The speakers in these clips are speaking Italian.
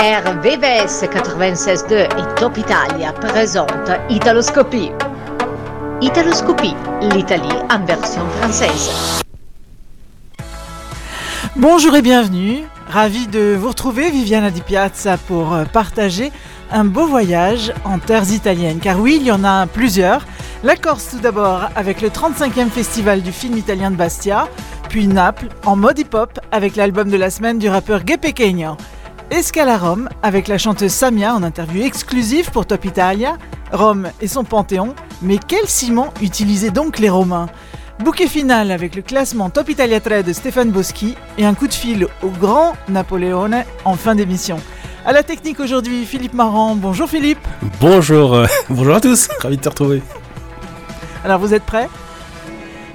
RVVS 96.2 et Top Italia présente Italoscopie. Italoscopie, l'Italie en version française. Bonjour et bienvenue. Ravi de vous retrouver, Viviana Di Piazza, pour partager un beau voyage en terres italiennes. Car oui, il y en a plusieurs. La Corse tout d'abord avec le 35e festival du film italien de Bastia, puis Naples en mode hip-hop avec l'album de la semaine du rappeur Gay Pequeño. Escala Rome avec la chanteuse Samia en interview exclusive pour Top Italia, Rome et son panthéon, mais quel ciment utilisaient donc les Romains? Bouquet final avec le classement Top Italia 3 de Stéphane Boschi et un coup de fil au grand Napoléon en fin d'émission. À la technique aujourd'hui, Philippe Marant. Bonjour Philippe. Bonjour, euh, bonjour à tous, ravi de te retrouver. Alors vous êtes prêts?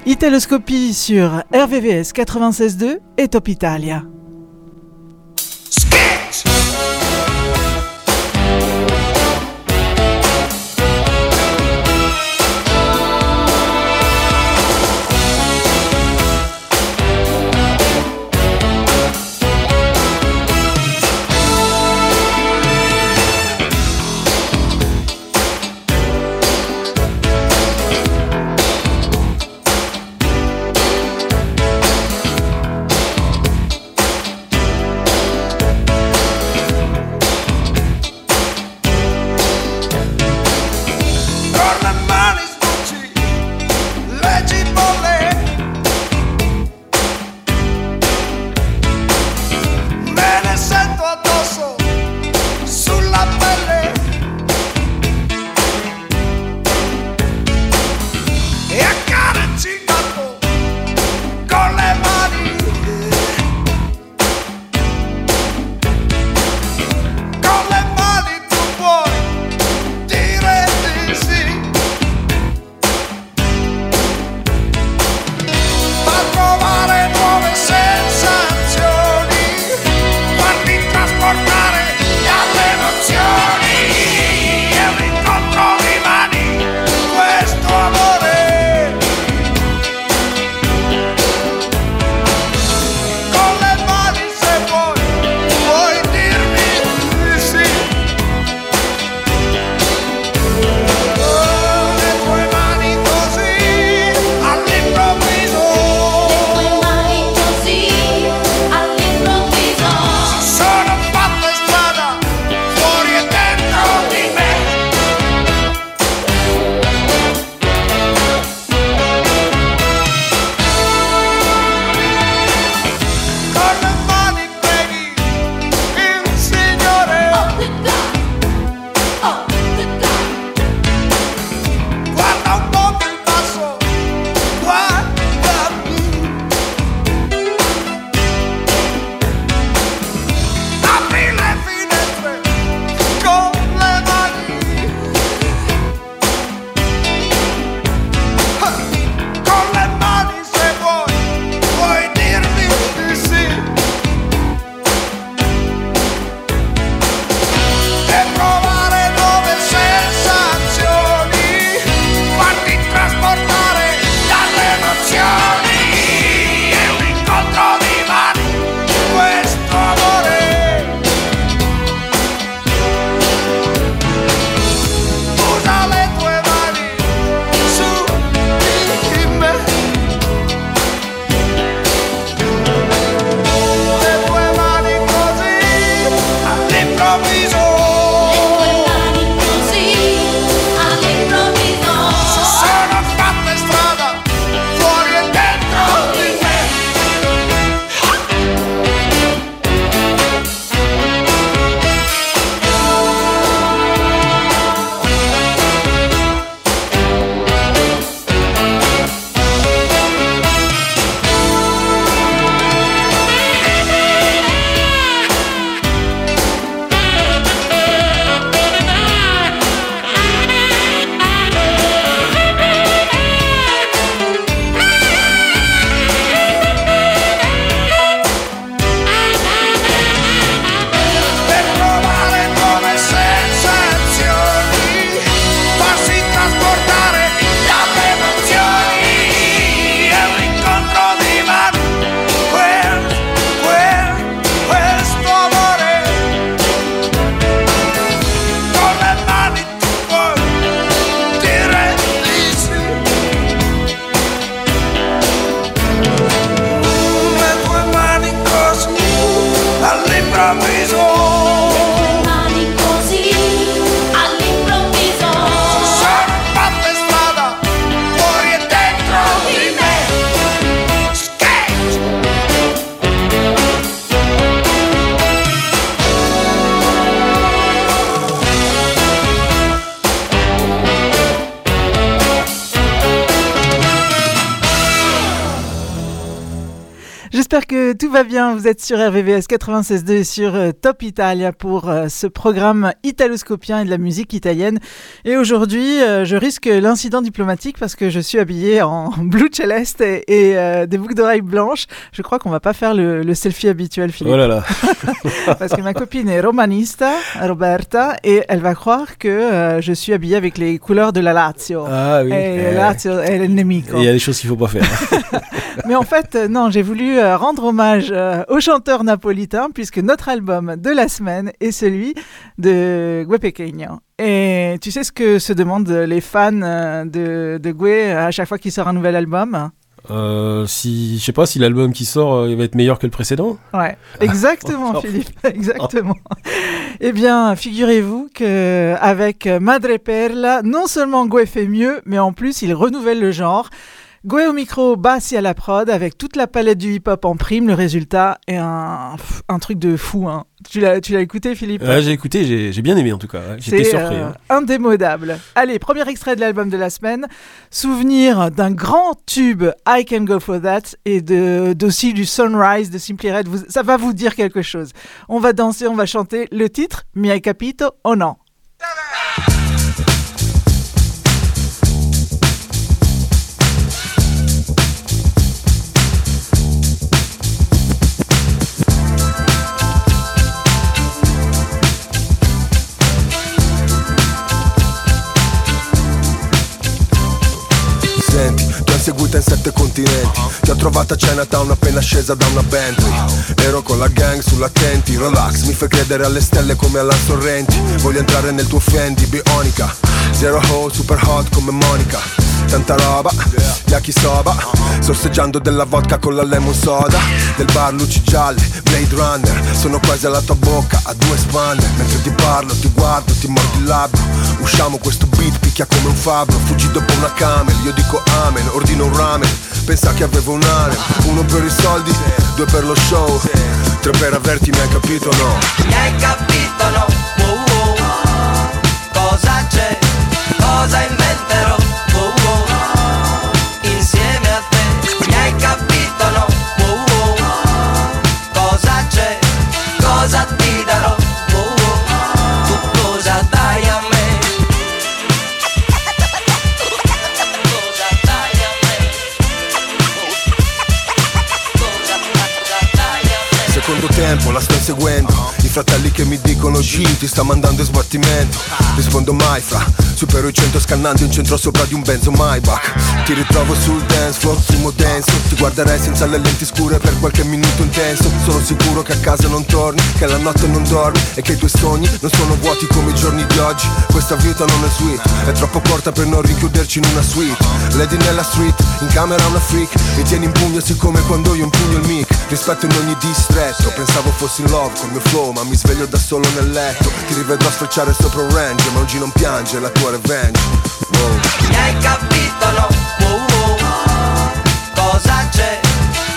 Italoscopie sur RVVS 96.2 et Top Italia. Thanks. Vous êtes sur RVVS 96.2 et sur euh, Top Italia pour euh, ce programme italoscopien et de la musique italienne. Et aujourd'hui, euh, je risque l'incident diplomatique parce que je suis habillée en blue céleste et, des boucles d'oreilles blanches. Je crois qu'on va pas faire le, selfie habituel, Philippe. Oh là là. parce que ma copine est romanista, Roberta, et elle va croire que je suis habillée avec les couleurs de la Lazio. Ah oui. Et eh. Lazio est le nemico. Il y a des choses qu'il faut pas faire. Mais en fait, non, j'ai voulu rendre hommage euh, au chanteur napolitain puisque notre album de la semaine est celui de Gue Pequeño. Et tu sais ce que se demandent les fans euh, de, de Gue à chaque fois qu'il sort un nouvel album? Euh, si je sais pas si l'album qui sort il va être meilleur que le précédent. Ouais, exactement, Philippe, exactement. eh bien, figurez-vous que avec Madre Perla, non seulement Gue fait mieux, mais en plus il renouvelle le genre. Goué au micro, Bassi à la prod, avec toute la palette du hip-hop en prime. Le résultat est un, un truc de fou. Hein. Tu l'as écouté, Philippe? J'ai écouté, j'ai bien aimé en tout cas. J'étais surpris. Euh, hein. indémodable. Allez, premier extrait de l'album de la semaine. Souvenir d'un grand tube, I Can Go For That, et d'aussi du Sunrise de Simply Red. ça va vous dire quelque chose. On va danser, on va chanter le titre, Mi capito o no seguita in sette continenti. Ti ho trovata a Chinatown appena scesa da una Bentley. Ero con la gang sull'attenti Relax, mi fai credere alle stelle come alla Sorrenti. Voglio entrare nel tuo Fendi, bionica Zero hole, super hot come Monica. Tanta roba, yakisoba Sorseggiando della vodka con la lemon soda. Del bar luci gialle, Blade Runner. Sono quasi alla tua bocca, a due spanne Mentre ti parlo, ti guardo, ti mordi il labbro. Usciamo questo beat, picchia come un fabbro. Fuggi dopo una camel, io dico amen. Ordino un ramen Pensa che avevo un harem. Uno per i soldi, due per lo show. Tre per averti, mi hai capito no? Mi hai capito no? Oh, oh. Cosa? Cosa inventerò? Oh, oh. Insieme a te Mi hai capito no? Oh, oh. Cosa c'è? Cosa ti darò? tempo, la sto inseguendo I fratelli che mi dicono G ti sta mandando in sbattimento. Rispondo mai fra. Supero i cento scannando in centro sopra di un benzo Maybach. Ti ritrovo sul dance floor, fumo denso. Ti guarderei senza le lenti scure per qualche minuto intenso. Sono sicuro che a casa non torni, che la notte non dormi E che i tuoi sogni non sono vuoti come i giorni di oggi. Questa vita non è sweet, è troppo corta per non rinchiuderci in una suite. Lady nella street, in camera una freak. Mi tieni in pugno siccome quando io impugno il mic Rispetto in ogni distretto, pensavo fossi in love con il mio flow Ma mi sveglio da solo nel letto Ti rivedrò sfrecciare sopra un range Ma oggi non piange la tua tua revenge wow. Mi hai capito no? Wow, wow. Cosa c'è?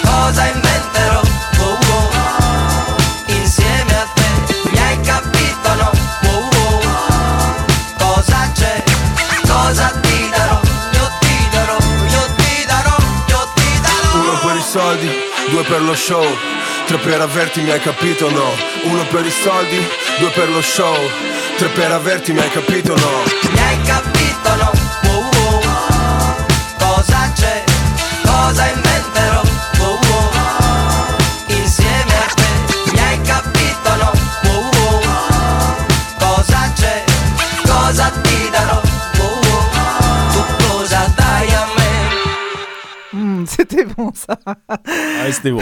Cosa inventerò? Wow, wow. Insieme a te Mi hai capito no? Wow, wow. Cosa c'è? Cosa ti darò? Io ti darò, io ti darò, io ti darò Uno per i soldi, due per lo show Tre per averti, mi hai capito no? Uno per i soldi, due per lo show Tre per averti, mi hai capito no? Mi hai capito bon ça. Ah, c'était bon.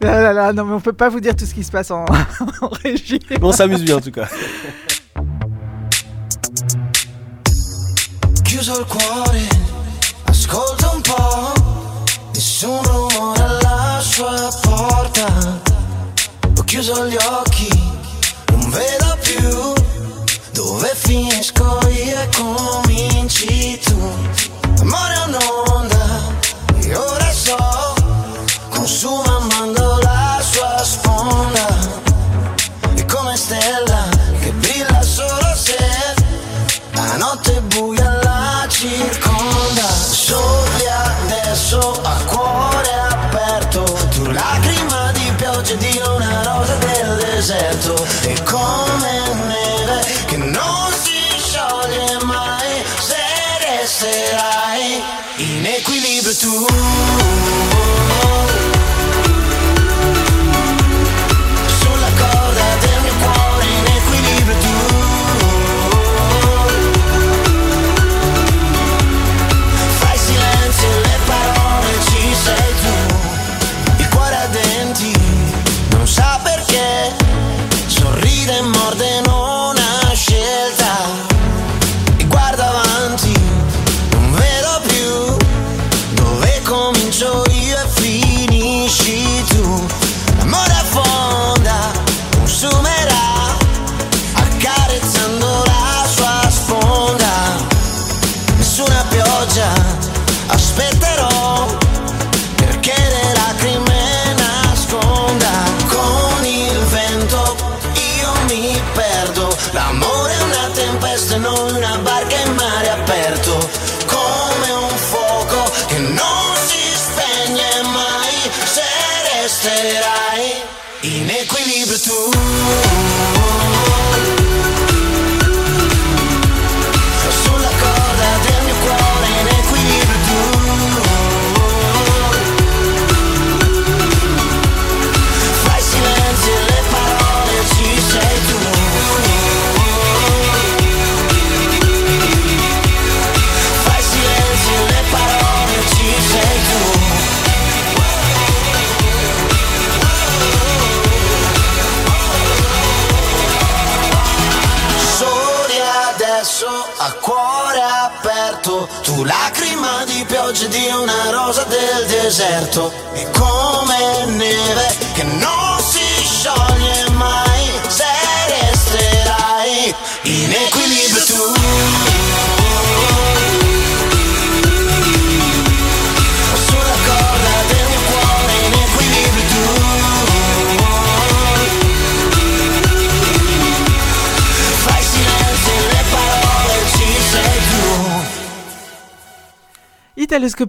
Là, là, là, non, mais on peut pas vous dire tout ce qui se passe en, en régie. On s'amuse bien en tout cas. Chiuso il cuore, ascolta un po', nessun rumore alla sua porta. Ho chiuso gli occhi, non vedo più dove finisco io e cominci tu. Amore è un'onda, ora so, consuma amando la sua sponda. E come stella che brilla solo se la notte buia la circonda. Soli adesso a cuore aperto una rosa del deserto E come neve che non si scioglie mai Se resterai in equilibrio tu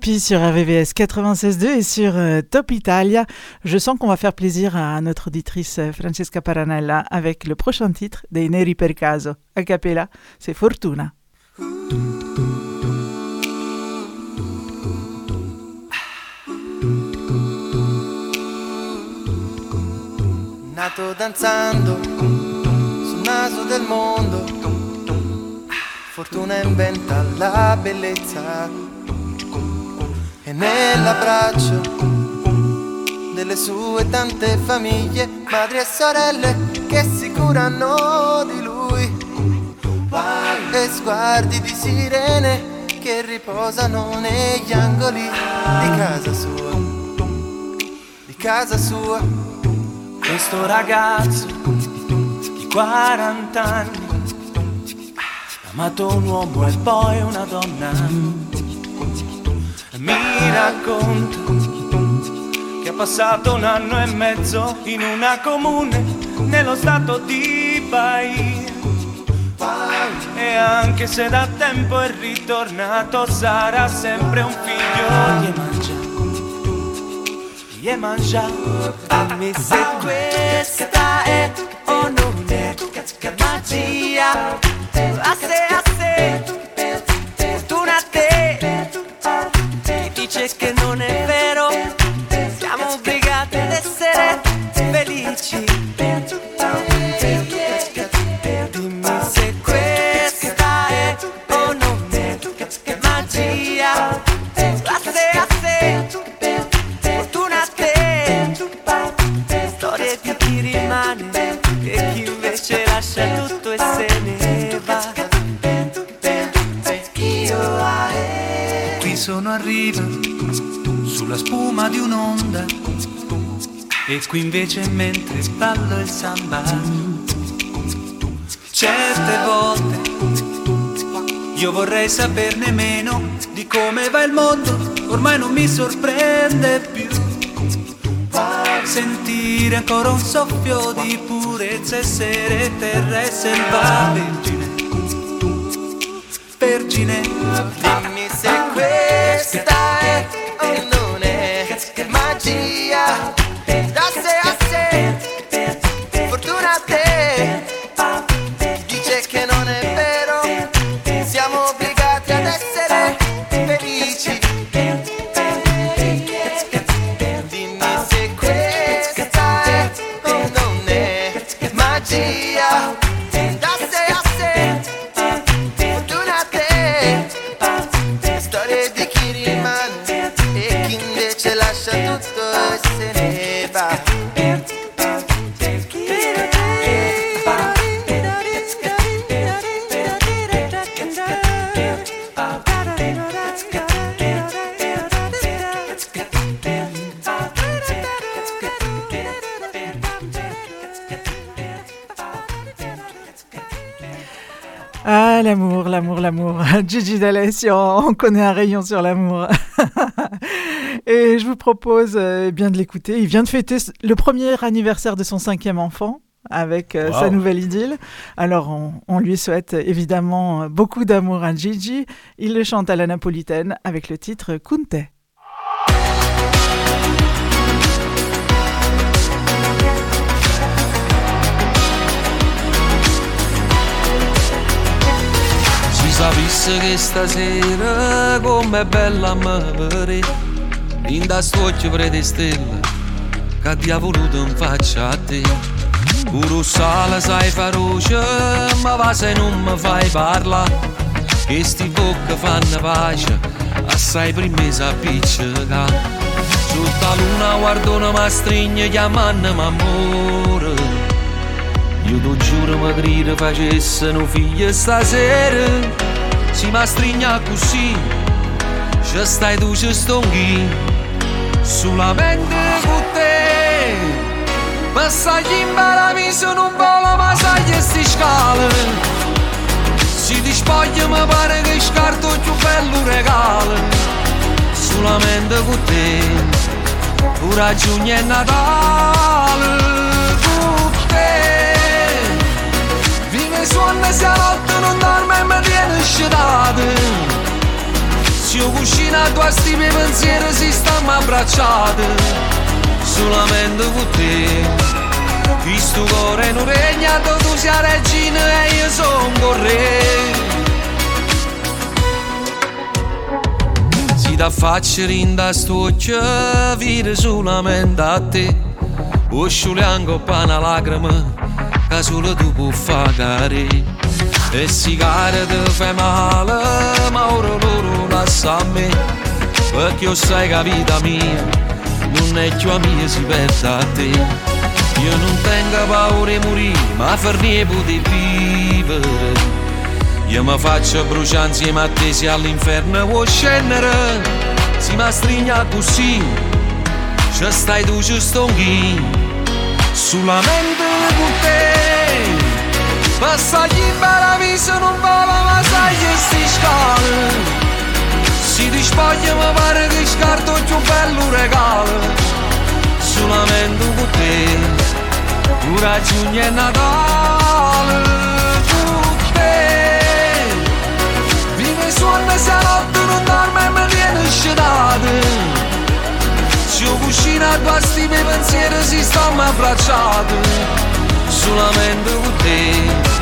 Sur RVVS 96.2 et sur euh, Top Italia. Je sens qu'on va faire plaisir à notre auditrice euh, Francesca Paranella avec le prochain titre dei Neri per caso. A cappella, c'est Fortuna. Nato danzando sul naso del mondo, fortuna inventa la bellezza nell'abbraccio delle sue tante famiglie, madri e sorelle che si curano di lui e sguardi di sirene che riposano negli angoli di casa sua, di casa sua. Questo ragazzo di 40 anni amato un uomo e poi una donna. Mi racconta che ha passato un anno e mezzo in una comune nello stato di Bahia. E anche se da tempo è ritornato sarà sempre un figlio e mangia Dimmi se questa è o non è? Magia. A se, sono a riva, sulla spuma di un'onda. E qui invece mentre ballo il samba Certe volte io vorrei saperne meno di come va il mondo. Ormai non mi sorprende più Sentire ancora un soffio di purezza, essere terra e selva vergine Vergine Gigi D'Alessio, on connaît un rayon sur l'amour. Et je vous propose euh, bien de l'écouter. Il vient de fêter le premier anniversaire de son cinquième enfant avec euh, sa nouvelle idylle. Alors, on, on lui souhaite évidemment beaucoup d'amour à Gigi. Il le chante à la napolitaine avec le titre Kunte. Si sapesse che stasera com'è bella a me In da st'occhio prete stelle Che ti ha voluto in faccia a te. Puro sale sai feroce Ma va se non mi fai parlare Che sti bocche fanno pace Assai prima si appiccica. Sotto luna guardo una mastrigna chiamando m'amore. Io ti giuro mi grida facessero figli stasera Si ma strigna così Ci stai tu ci stonghi Solamente con te Passagli in paradiso non vola ma sai che sti scale Si ti spoglia mi pare che scarto il più bello regalo Solamente con te Ora giugno è Natale Con te Vive suona sia notte non dorme e mi tiene scetate Se io cucino a tua stime pensieri si stiamo abbracciate Solamente con te. Questo cuore non regna tu sia regina e io sono con re. Si da faccia rinda st'occhio vire solamente a te. Usciule anche una lacrima che solo tu puoi fare E si ti fai male ma ora loro lascia a me. Perché io sai che la vita mia non è più a mia si perde a te. Io non tengo paura di morire ma per niente vivere. Io mi faccio bruciare insieme a te se all'inferno vuoi scendere. Si mi strigna così Ci stai tu ci stonghi Solamente con te Passagli in paradiso non vola ma sai che sti scale Si ti spoglia mi pare che scarto il più bello regalo Solamente con te Ora giugno è Natale Con te Vive suona sia notte non dorme e mi viene scetate Se io cucino a tua stime i pensieri si stanno abbracciati Solamente con te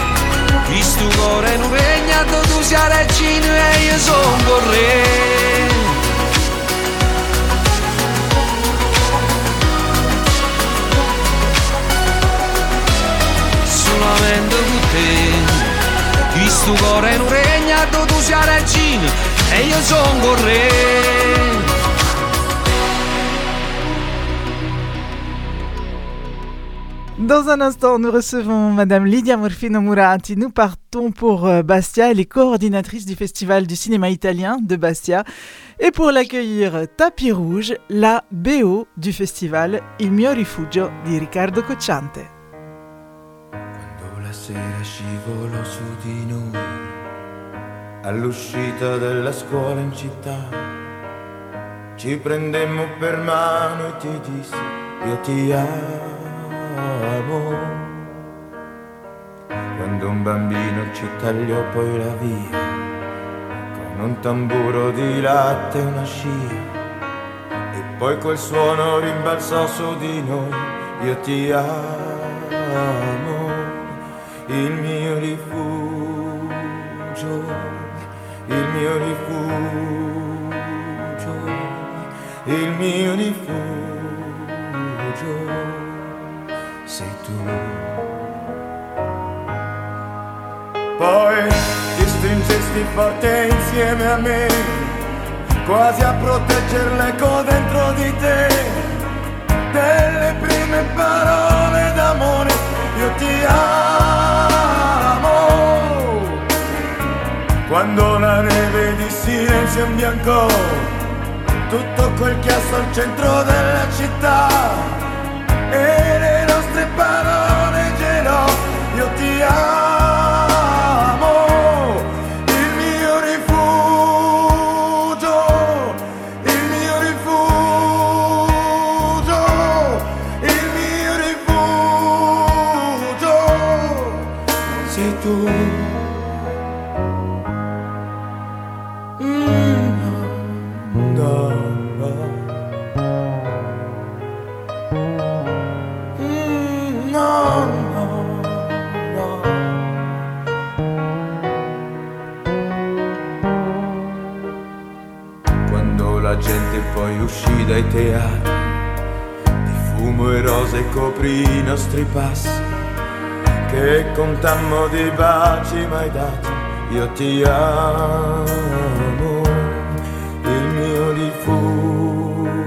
Questo cuore non regna tu sia regina e io sono con re Solamente con te. Questo cuore non regna tu sia regina e io sono con Dans un instant, nous recevons Madame Lydia Morfino Murati. Nous partons pour euh, Bastia. Elle est coordinatrice du Festival du cinéma italien de Bastia. Et pour l'accueillir, Tapis Rouge, la BO du festival Il mio rifugio di Riccardo Cocciante. La sera scuola città, ci prendemmo per mano e ti dissi io ti. Quando un bambino ci tagliò poi la via, con un tamburo di latte e una scia, e poi quel suono rimbalzò su di noi, io ti amo il mio rifugio, il mio rifugio, il mio rifugio, sei tu. Poi ti stringesti forte insieme a me, quasi a proteggere l'eco dentro di te, delle prime parole d'amore, io ti amo. Quando la neve di silenzio imbiancò tutto quel chiasso al centro della città e parole gelò, io ti amo, uscì dai teatri, di fumo e rose coprì i nostri passi, che contammo di baci mai dati, io ti amo, il mio rifugio,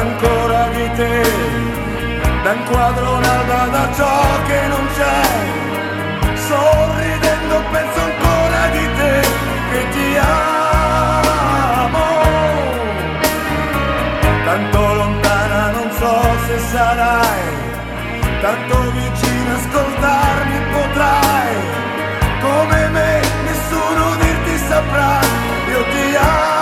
ancora di te, da un l'alba da ciò che non c'è, sorridendo penso ancora di te che ti amo. Tanto lontana non so se sarai, tanto vicino ascoltarmi potrai, come me nessuno dirti saprà, io ti amo,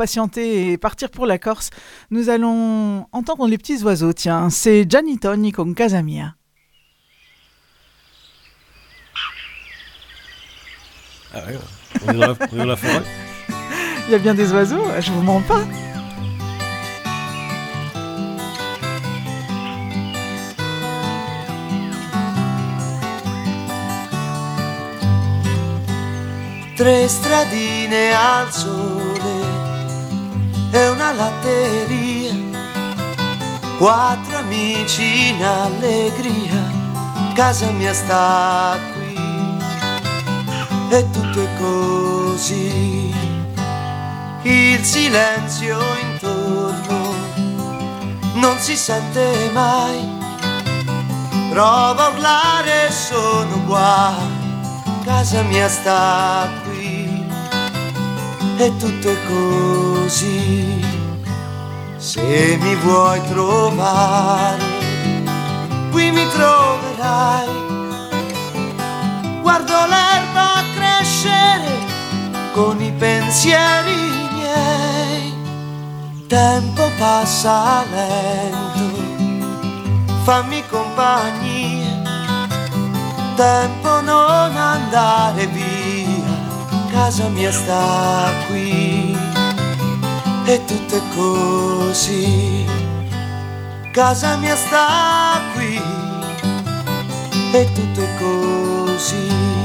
patienter et partir pour la Corse, nous allons entendre les petits oiseaux. Tiens, c'est Gianni Togni con Casa Mia. Ah ouais, on est dans la, on est dans la forêt. Il y a bien des oiseaux, je vous mens pas. Tre stradine al sole e una latteria, quattro amici in allegria, casa mia sta qui. E tutto è così, il silenzio intorno non si sente mai, prova a urlare sono guai casa mia sta qui e tutto è così. Se mi vuoi trovare, qui mi troverai. Guardo l'erba crescere con i pensieri miei. Tempo passa lento, fammi compagnia tempo non andare via, casa mia sta qui e tutto è così. Casa mia sta qui e tutto è così.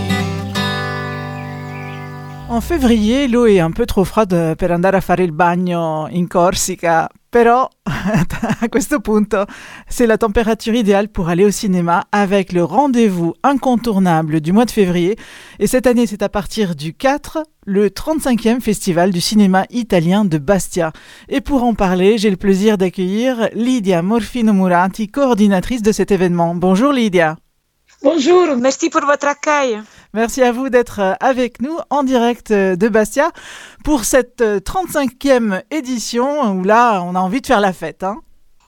En février, est un peu trop froide per andare a fare il bagno in Corsica, però a questo punto c'est la température idéale pour aller au cinéma avec le rendez-vous incontournable du mois de février. Et cette année, c'est à partir du 4, le 35e festival du cinéma italien de Bastia. Et pour en parler, j'ai le plaisir d'accueillir Lydia Morfino Murati, coordinatrice de cet événement. Bonjour Lydia. Bonjour, merci pour votre accueil. Merci à vous d'être euh, avec nous en direct euh, de Bastia pour cette euh, 35e édition où là, on a envie de faire la fête. Hein.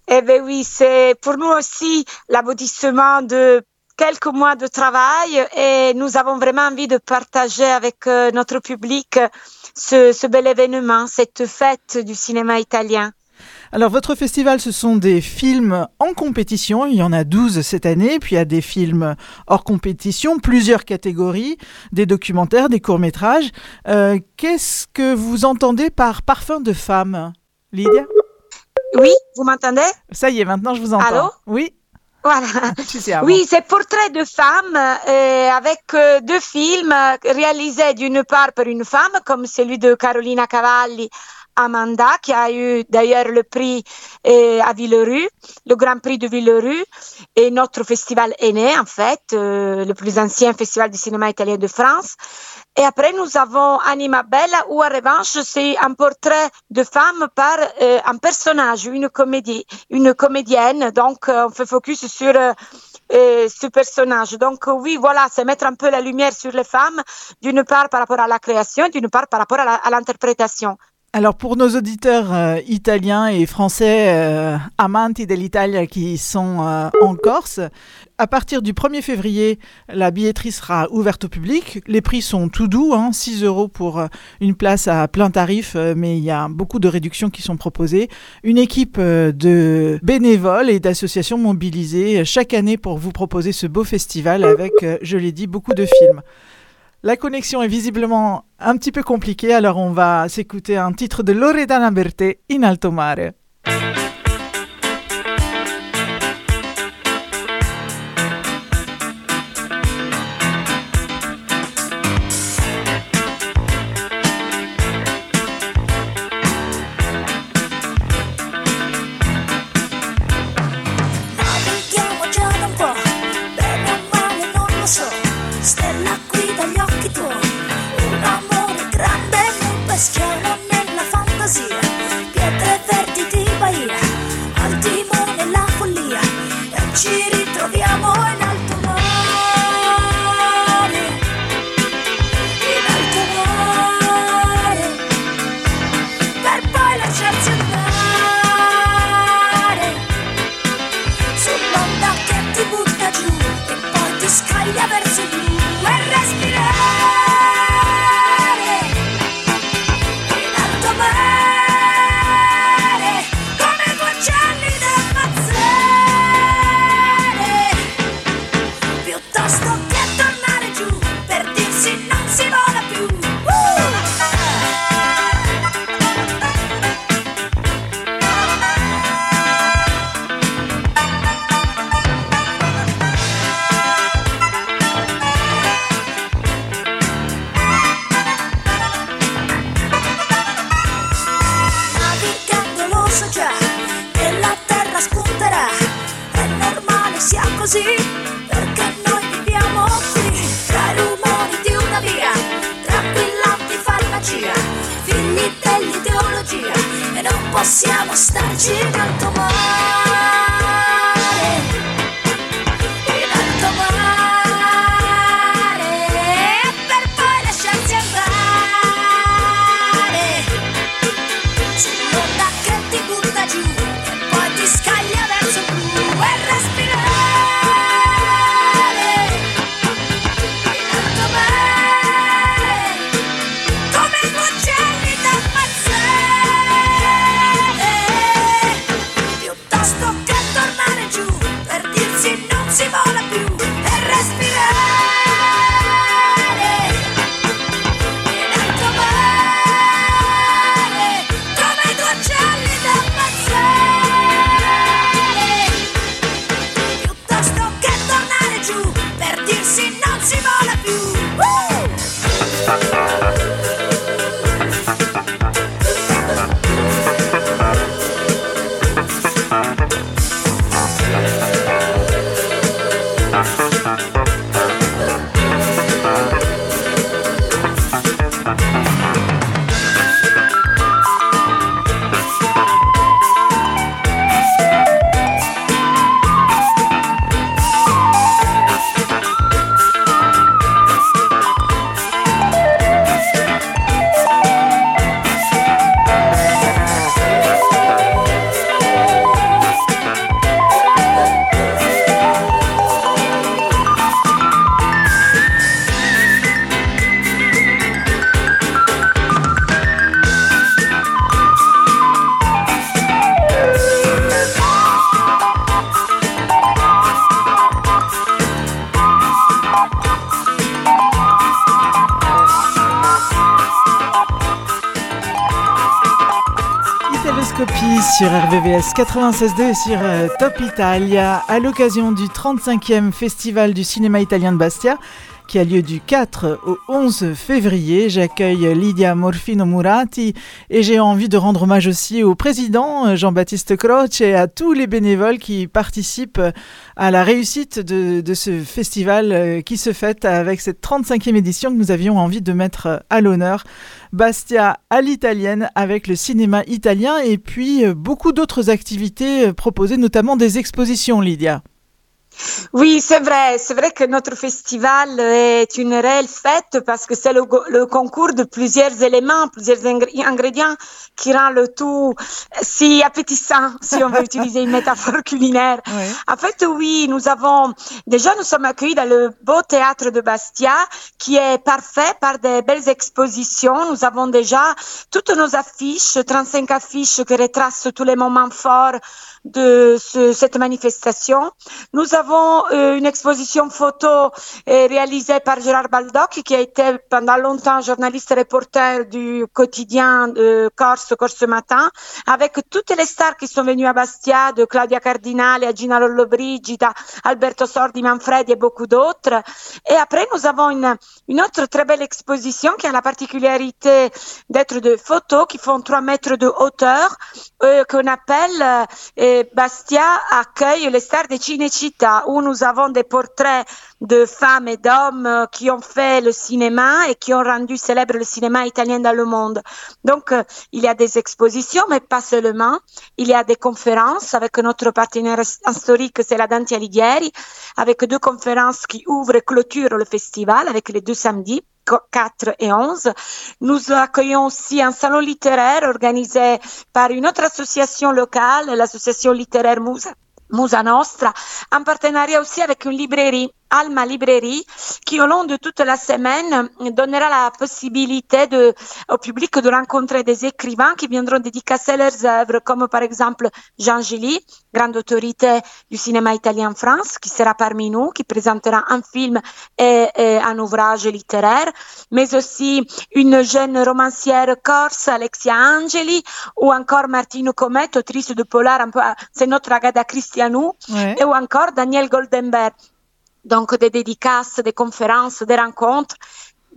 Eh bien oui, c'est pour nous aussi l'aboutissement de quelques mois de travail et nous avons vraiment envie de partager avec euh, notre public ce bel événement, cette fête du cinéma italien. Alors votre festival, ce sont des films en compétition, il y en a 12 cette année, puis il y a des films hors compétition, plusieurs catégories, des documentaires, des courts-métrages. Euh, Qu'est-ce que vous entendez par parfum de femme, Lydia? Oui, vous m'entendez? Ça y est, maintenant je vous entends. Allô? Oui, Voilà. Oui, c'est Portrait de femme euh, avec euh, deux films réalisés d'une part par une femme, comme celui de Carolina Cavalli, Amanda, qui a eu d'ailleurs le prix euh, à Villerue, le Grand Prix de Villerue, et notre festival est né, en fait, euh, le plus ancien festival du cinéma italien de France. Et après, nous avons Anima Bella, où en revanche, c'est un portrait de femme par euh, un personnage, une comédie, une comédienne. Donc, euh, on fait focus sur ce personnage. Donc, oui, voilà, c'est mettre un peu la lumière sur les femmes, d'une part par rapport à la création, d'une part par rapport à l'interprétation. Alors pour nos auditeurs euh, italiens et français euh, amanti dell'Italia qui sont euh, en Corse, à partir du 1er février, la billetterie sera ouverte au public. Les prix sont tout doux, hein, 6 euros pour euh, une place à plein tarif, mais il y a beaucoup de réductions qui sont proposées. Une équipe de bénévoles et d'associations mobilisées chaque année pour vous proposer ce beau festival avec, je l'ai dit, beaucoup de films. La connexion est visiblement un petit peu compliquée, alors on va s'écouter un titre de Loredana Bertè, In Alto Mare. Sur RVVS 96.2 et sur euh, Top Italia à l'occasion du 35e Festival du cinéma italien de Bastia qui a lieu du 4 au 11 février. J'accueille Lydia Morfino Murati et j'ai envie de rendre hommage aussi au président euh, Jean-Baptiste Croce et à tous les bénévoles qui participent à la réussite de, ce festival euh, qui se fête avec cette 35e édition que nous avions envie de mettre à l'honneur. Bastia à l'italienne avec le cinéma italien et puis euh, beaucoup d'autres activités proposées, notamment des expositions, Lydia. Oui, c'est vrai. C'est vrai que notre festival est une réelle fête parce que c'est le, le, concours de plusieurs éléments, plusieurs ingrédients qui rend le tout si appétissant, si on veut utiliser une métaphore culinaire. Oui. En fait, oui, nous avons, déjà, nous sommes accueillis dans le beau théâtre de Bastia qui est parfait par des belles expositions. Nous avons déjà toutes nos affiches, 35 affiches qui retracent tous les moments forts de ce, cette manifestation. Nous avons une exposition photo euh, réalisée par Gérard Baldock, qui a été pendant longtemps journaliste reporter du quotidien de Corse, Corse Matin, avec toutes les stars qui sont venues à Bastia, de Claudia Cardinale à Gina Lollobrigida, Alberto Sordi, Manfredi et beaucoup d'autres. Et après, nous avons une, une autre très belle exposition qui a la particularité d'être de photos qui font 3 mètres de hauteur, euh, qu'on appelle euh, Bastia accueille les stars de Cinecittà où nous avons des portraits de femmes et d'hommes qui ont fait le cinéma et qui ont rendu célèbre le cinéma italien dans le monde. Donc, euh, il y a des expositions, mais pas seulement. Il y a des conférences avec notre partenaire historique, c'est la Dante Alighieri, avec deux conférences qui ouvrent et clôturent le festival avec les deux samedis. 4 et 11. Nous accueillons aussi un salon littéraire organisé par une autre association locale, l'association littéraire Musa, Musa Nostra, en partenariat aussi avec une librairie Alma Librairie, qui au long de toute la semaine donnera la possibilité de, au public de rencontrer des écrivains qui viendront dédicacer leurs œuvres, comme par exemple Jean Gilly, grande autorité du cinéma italien en France, qui sera parmi nous, qui présentera un film et, et un ouvrage littéraire, mais aussi une jeune romancière corse, Alexia Angeli, ou encore Martino Comet, autrice de polar, c'est notre Agatha Christianou, ouais. ou encore Daniel Goldenberg donc des dédicaces, des conférences, des rencontres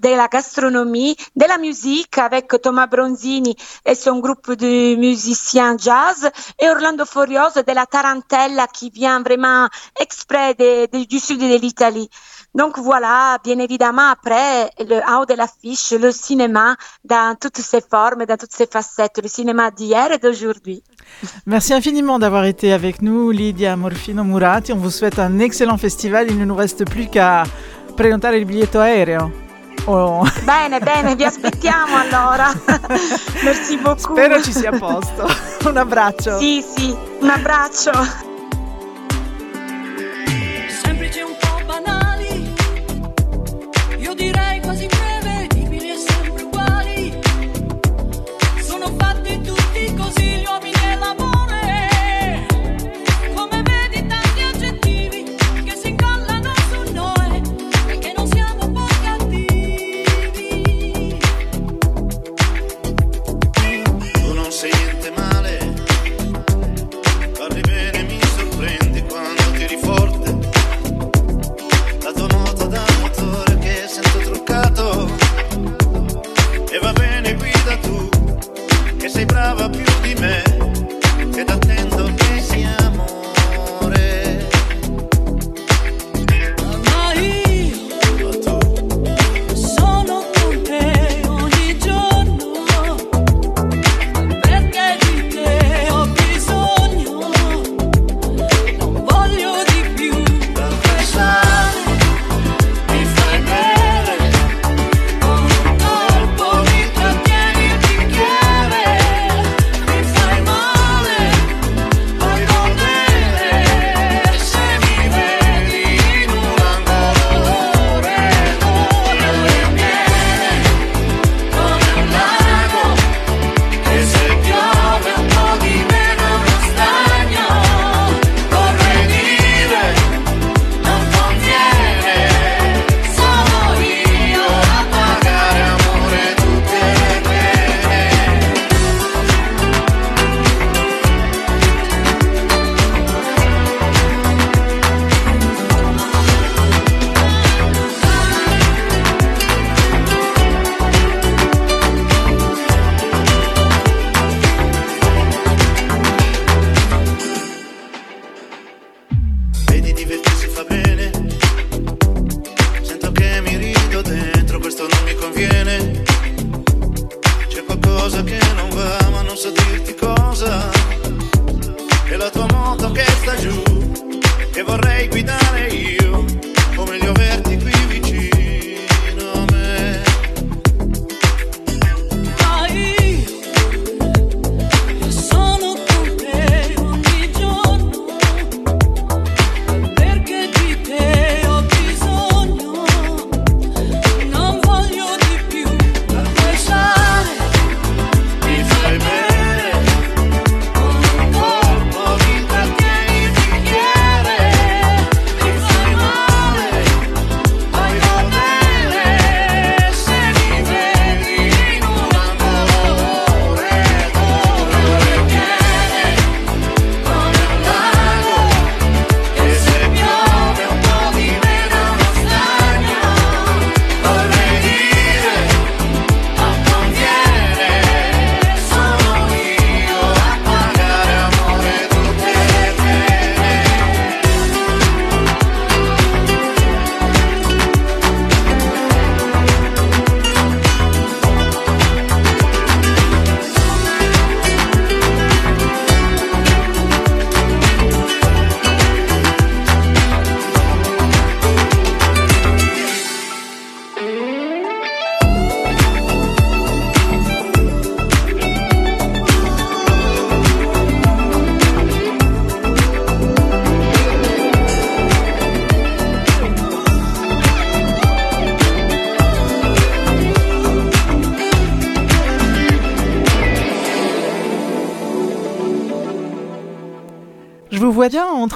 de la gastronomie, de la musique avec Thomas Bronzini et son groupe de musiciens jazz et Orlando Furioso de la Tarantella qui vient vraiment exprès de, de, du sud de l'Italie. Donc voilà, bien évidemment, après, le haut de l'affiche, le cinéma dans toutes ses formes, dans toutes ses facettes, le cinéma d'hier et d'aujourd'hui. Merci infiniment d'avoir été avec nous, Lydia Morfino Murati. On vous souhaite un excellent festival. Il ne nous reste plus qu'à prenotare il biglietto aereo. Oh. Bene, bene, vi aspettiamo allora. Merci beaucoup. Spero ci sia posto. un abbraccio. Sì, sì, un abbraccio.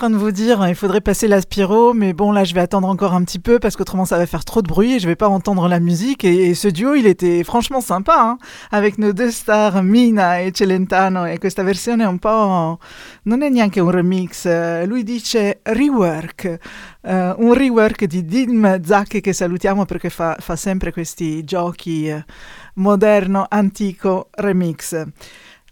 Train de vous dire il faudrait passer l'aspiro, mais bon là je vais attendre encore un petit peu parce qu'autrement ça va faire trop de bruit et je vais pas entendre la musique. Et, et ce duo il était franchement sympa hein, avec nos deux stars Mina e Celentano e questa versione un po' non è neanche un remix, eh, lui dice rework, eh, un rework di Dim Zacche che salutiamo perché fa, fa sempre questi giochi eh, moderno, antico remix.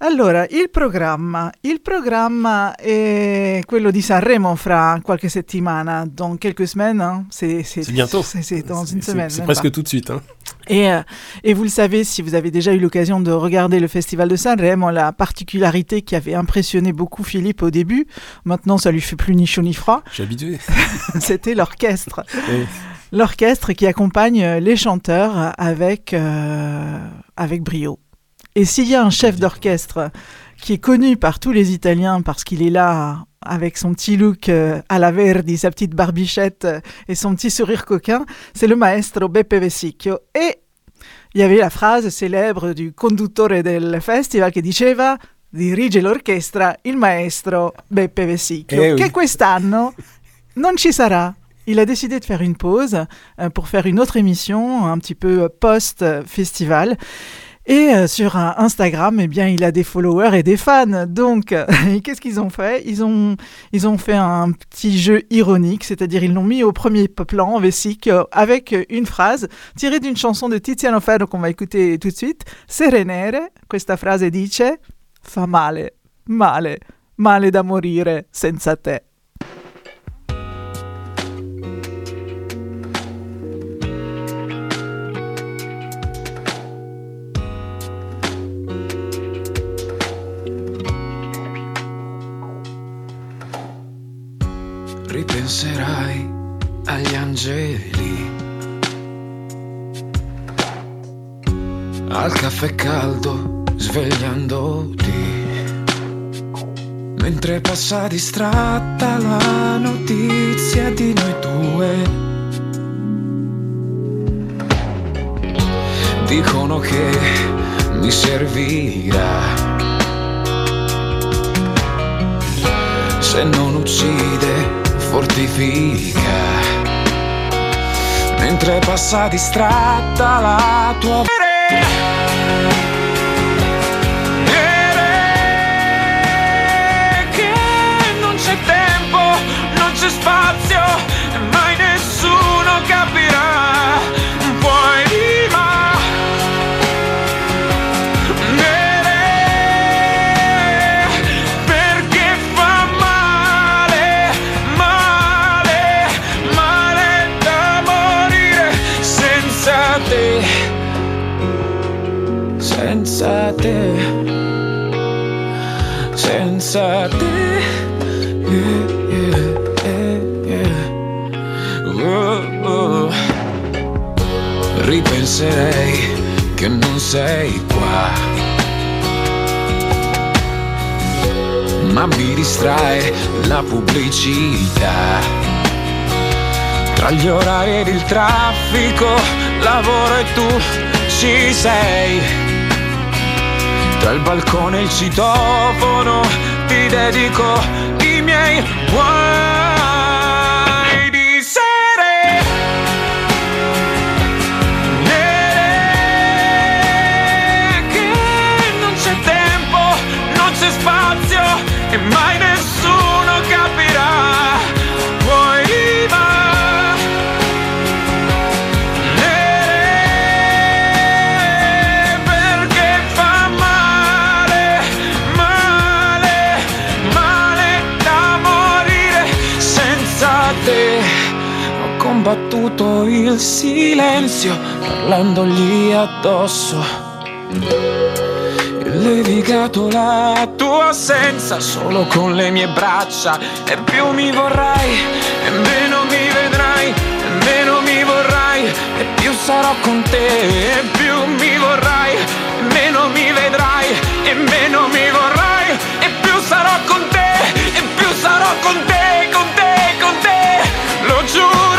Allora, il programma. Il programma è quello di Sanremo fra qualche settimana, dans quelques semaines. hein. C'est bientôt. C'est dans une semaine. C'est presque pas. tout de suite. hein. Et, euh, et vous le savez, si vous avez déjà eu l'occasion de regarder le festival de Sanremo, la particularité qui avait impressionné beaucoup Philippe au début, maintenant ça lui fait plus ni chaud ni froid, suis habitué. c'était l'orchestre. L'orchestre qui accompagne euh, les chanteurs avec, euh, avec brio. Et s'il y a un chef d'orchestre qui est connu par tous les Italiens parce qu'il est là avec son petit look euh, à la Verdi, sa petite barbichette euh, et son petit sourire coquin, c'est le maestro Beppe Vessicchio. Et il y avait la phrase célèbre du conduttore del festival che diceva dirige l'orchestra il maestro Beppe Vessicchio, Eh oui. che quest'anno non ci sarà. Il a décidé de faire une pause euh, pour faire une autre émission un petit peu post-festival. Et euh, sur Instagram, eh bien, il a des followers et des fans. Donc, qu'est-ce qu'ils ont fait? Ils ont, ils ont fait un petit jeu ironique, c'est-à-dire ils l'ont mis au premier plan, Vessic, euh, avec une phrase tirée d'une chanson de Tiziano Ferro qu'on va écouter tout de suite. Serenere, questa frase dice Fa male, male, male da morire senza te. Angeli, al caffè caldo svegliandoti, mentre passa distratta la notizia di noi due. Dicono che mi servirà. Se non uccide, fortifica. Mentre passa distratta la tua che non c'è tempo, non c'è spazio, e mai nessuno capirà. Sei qua. Ma mi distrae la pubblicità. Tra gli orari ed il traffico, lavoro e tu ci sei. Tra il balcone e il citofono ti dedico i miei guai e mai nessuno capirà. Poi va. Perché fa male, male, male da morire senza te. Ho combattuto il silenzio parlandogli addosso. Levigato la tua assenza solo con le mie braccia. E più mi vorrai e meno mi vedrai e meno mi vorrai e più sarò con te. E più mi vorrai e meno mi vedrai e meno mi vorrai e più sarò con te e più sarò con te con te con te. Lo giuro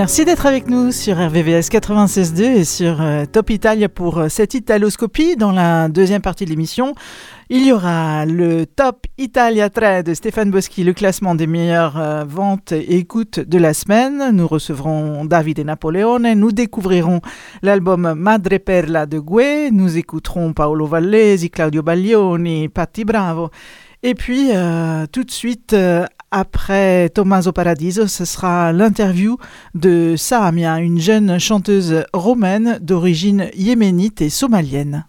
Merci d'être avec nous sur RVVS 96.2 et sur euh, Top Italia pour euh, cette italoscopie. Dans la deuxième partie de l'émission, il y aura le Top Italia 3 de Stéphane Boschi, le classement des meilleures euh, ventes et écoutes de la semaine. Nous recevrons Davide Napoleone, nous découvrirons l'album Madre Perla de Gue, nous écouterons Paolo Vallesi, Claudio Baglioni, Patti Bravo. Et puis, euh, tout de suite, après Tommaso Paradiso, ce sera l'interview de Samia, une jeune chanteuse romaine d'origine yéménite et somalienne.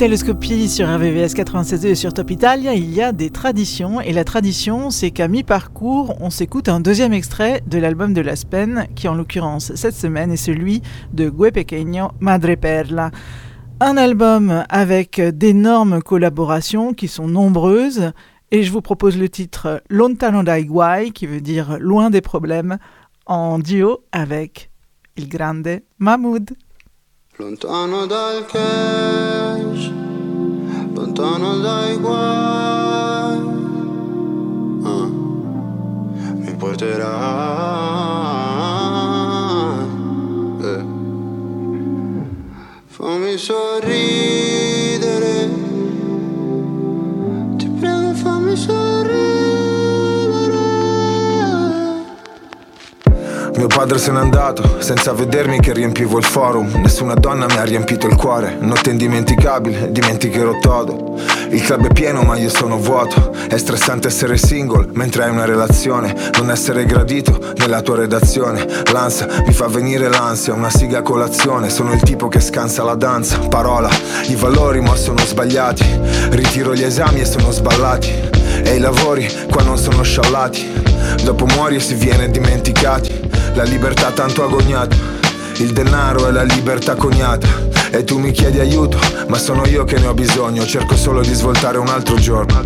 Dans Italoscopie sur RVVS 96.2 et sur Top Italia, il y a des traditions. Et la tradition, c'est qu'à mi-parcours, on s'écoute un deuxième extrait de l'album de Laspen, qui en l'occurrence cette semaine est celui de Gue Pequeño Madre Perla. Un album avec d'énormes collaborations qui sont nombreuses. Et je vous propose le titre Lontano dai guai, qui veut dire loin des problèmes, en duo avec il grande Mahmoud. Lontano dal cash, lontano dai guai, ah, mi porterai. eh. Fammi sorridere, Mio padre se n'è andato, senza vedermi che riempivo il forum. Nessuna donna mi ha riempito il cuore. Notte indimenticabile, dimenticherò todo. Il club è pieno ma io sono vuoto. È stressante essere single mentre hai una relazione. Non essere gradito nella tua redazione. L'ansia mi fa venire l'ansia, una siga a colazione. Sono il tipo che scansa la danza. Parola, i valori ma sono sbagliati. Ritiro gli esami e sono sballati. E i lavori qua non sono sciallati. Dopo muori e si viene dimenticati. La libertà tanto agognata. Il denaro è la libertà coniata. E tu mi chiedi aiuto, ma sono io che ne ho bisogno. Cerco solo di svoltare un altro giorno.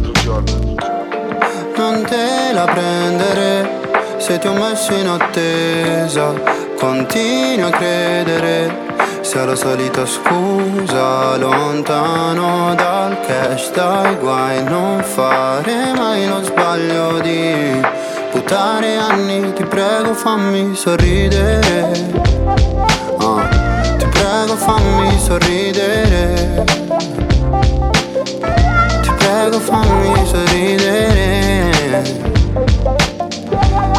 non te la prendere se ti ho messo in attesa. Continui a credere sia la solita scusa, lontano dal cash, dai guai, non fare mai lo sbaglio di buttare anni. Ti prego, fammi sorridere. Ah, ti prego, fammi sorridere. Ti prego fammi sorridere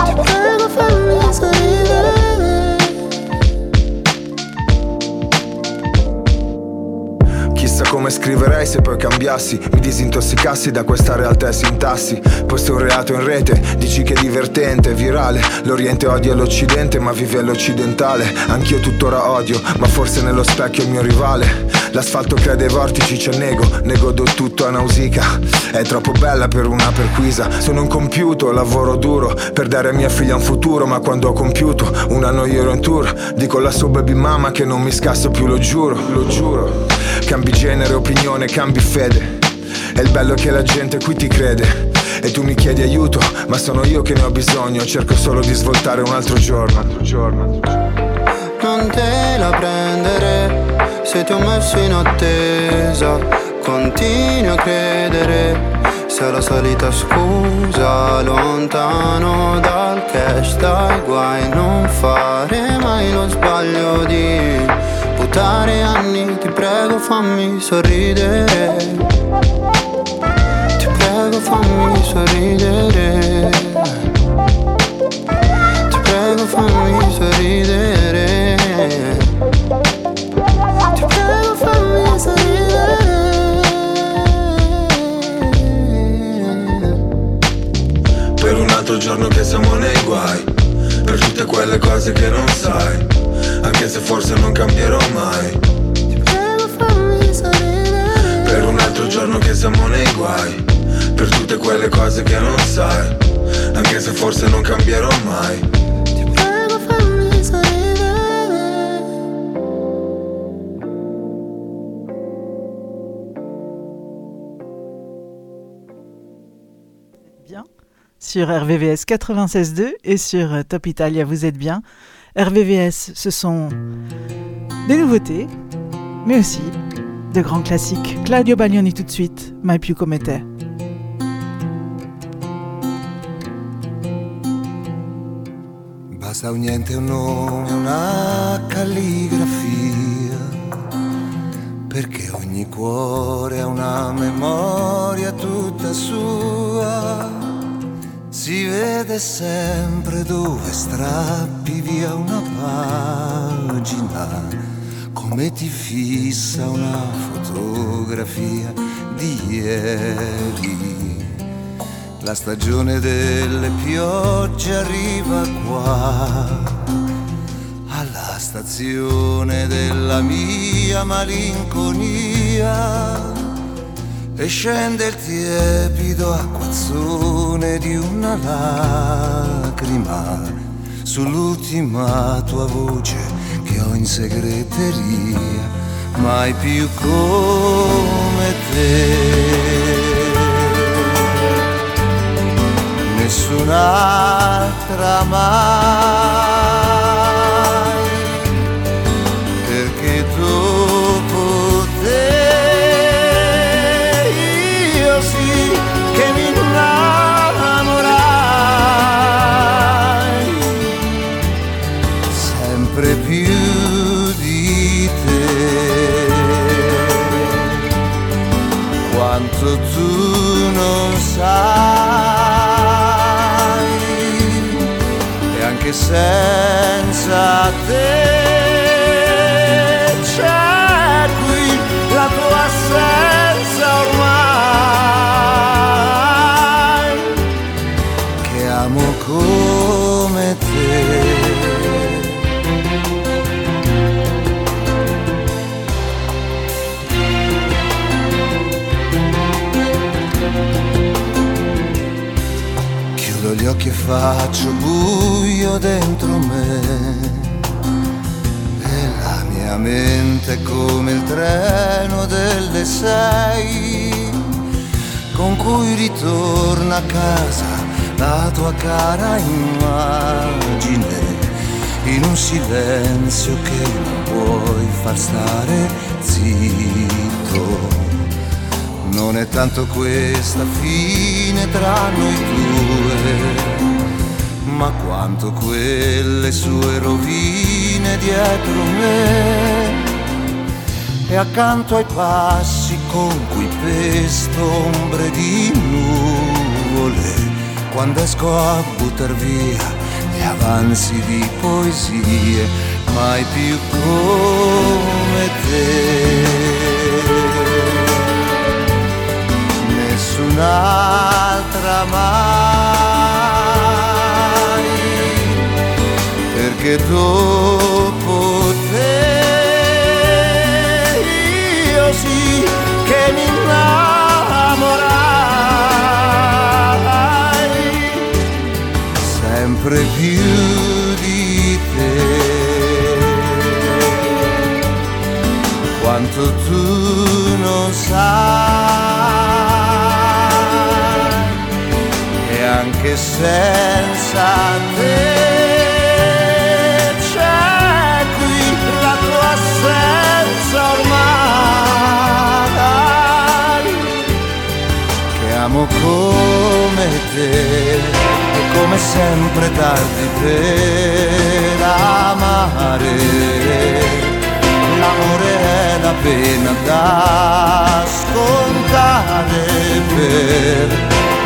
Ti prego fammi sorridere Chissà come scriverei se poi cambiassi, mi disintossicassi da questa realtà e sintassi. Posto un reato in rete, dici che è divertente, virale. L'Oriente odia l'Occidente, ma vive all'occidentale. Anch'io tuttora odio, ma forse nello specchio il mio rivale. L'asfalto crea dei vortici, c'è nego, ne godo tutto a nausica. È troppo bella per una perquisa. Sono un compiuto, lavoro duro per dare a mia figlia un futuro. Ma quando ho compiuto un anno io ero in tour, dico alla sua baby mama che non mi scasso più, lo giuro, lo giuro. Cambi genere, opinione, cambi fede. È il bello che la gente qui ti crede. E tu mi chiedi aiuto, ma sono io che ne ho bisogno. Cerco solo di svoltare un altro giorno. Altro giorno. Non te la prendere se ti ho messo in attesa Continui a credere sia la solita scusa Lontano dal cash, dai guai Non fare mai lo sbaglio di buttare anni Ti prego fammi sorridere. Ti prego fammi sorridere. Ti prego fammi sorridere. Ti prego fammi sorridere. Per un altro giorno che siamo nei guai Per tutte quelle cose che non sai Anche se forse non cambierò mai Prego fammi sorridere Per un altro giorno che siamo nei guai Per tutte quelle cose che non sai Anche se forse non cambierò mai Prego fammi sorridere bien sur RVVS 96.2 et sur Top Italia, vous êtes bien. RVVS, ce sont des nouveautés, mais aussi de grands classiques. Claudio Baglioni tout de suite, Mai più come te. Basta un niente, un nome, una calligrafia, perché ogni cuore ha una memoria tutta sua. Si vede sempre dove strappi via una pagina, come ti fissa una fotografia di ieri. La stagione delle piogge arriva qua, alla stazione della mia malinconia e scende il tiepido acquazzone di una lacrima sull'ultima tua voce che ho in segreteria, mai più come te. nessun'altra mai, Chiudo gli occhi e faccio buio dentro me. E la mia mente è come il treno delle sei, con cui ritorna a casa la tua cara immagine, in un silenzio che non puoi far stare zitto. Non è tanto questa fine tra noi due, ma quanto quelle sue rovine dietro me. E accanto ai passi con cui pesto ombre di nuvole, quando esco a buttar via gli avanzi di poesie, mai più come te. nessun'altra mai, perché dopo te. Io sì che mi innamorai. Sempre più di te. Quanto tu non sai. E anche senza te amo come te e come sempre tardi per amare. L'amore è la pena da scontare per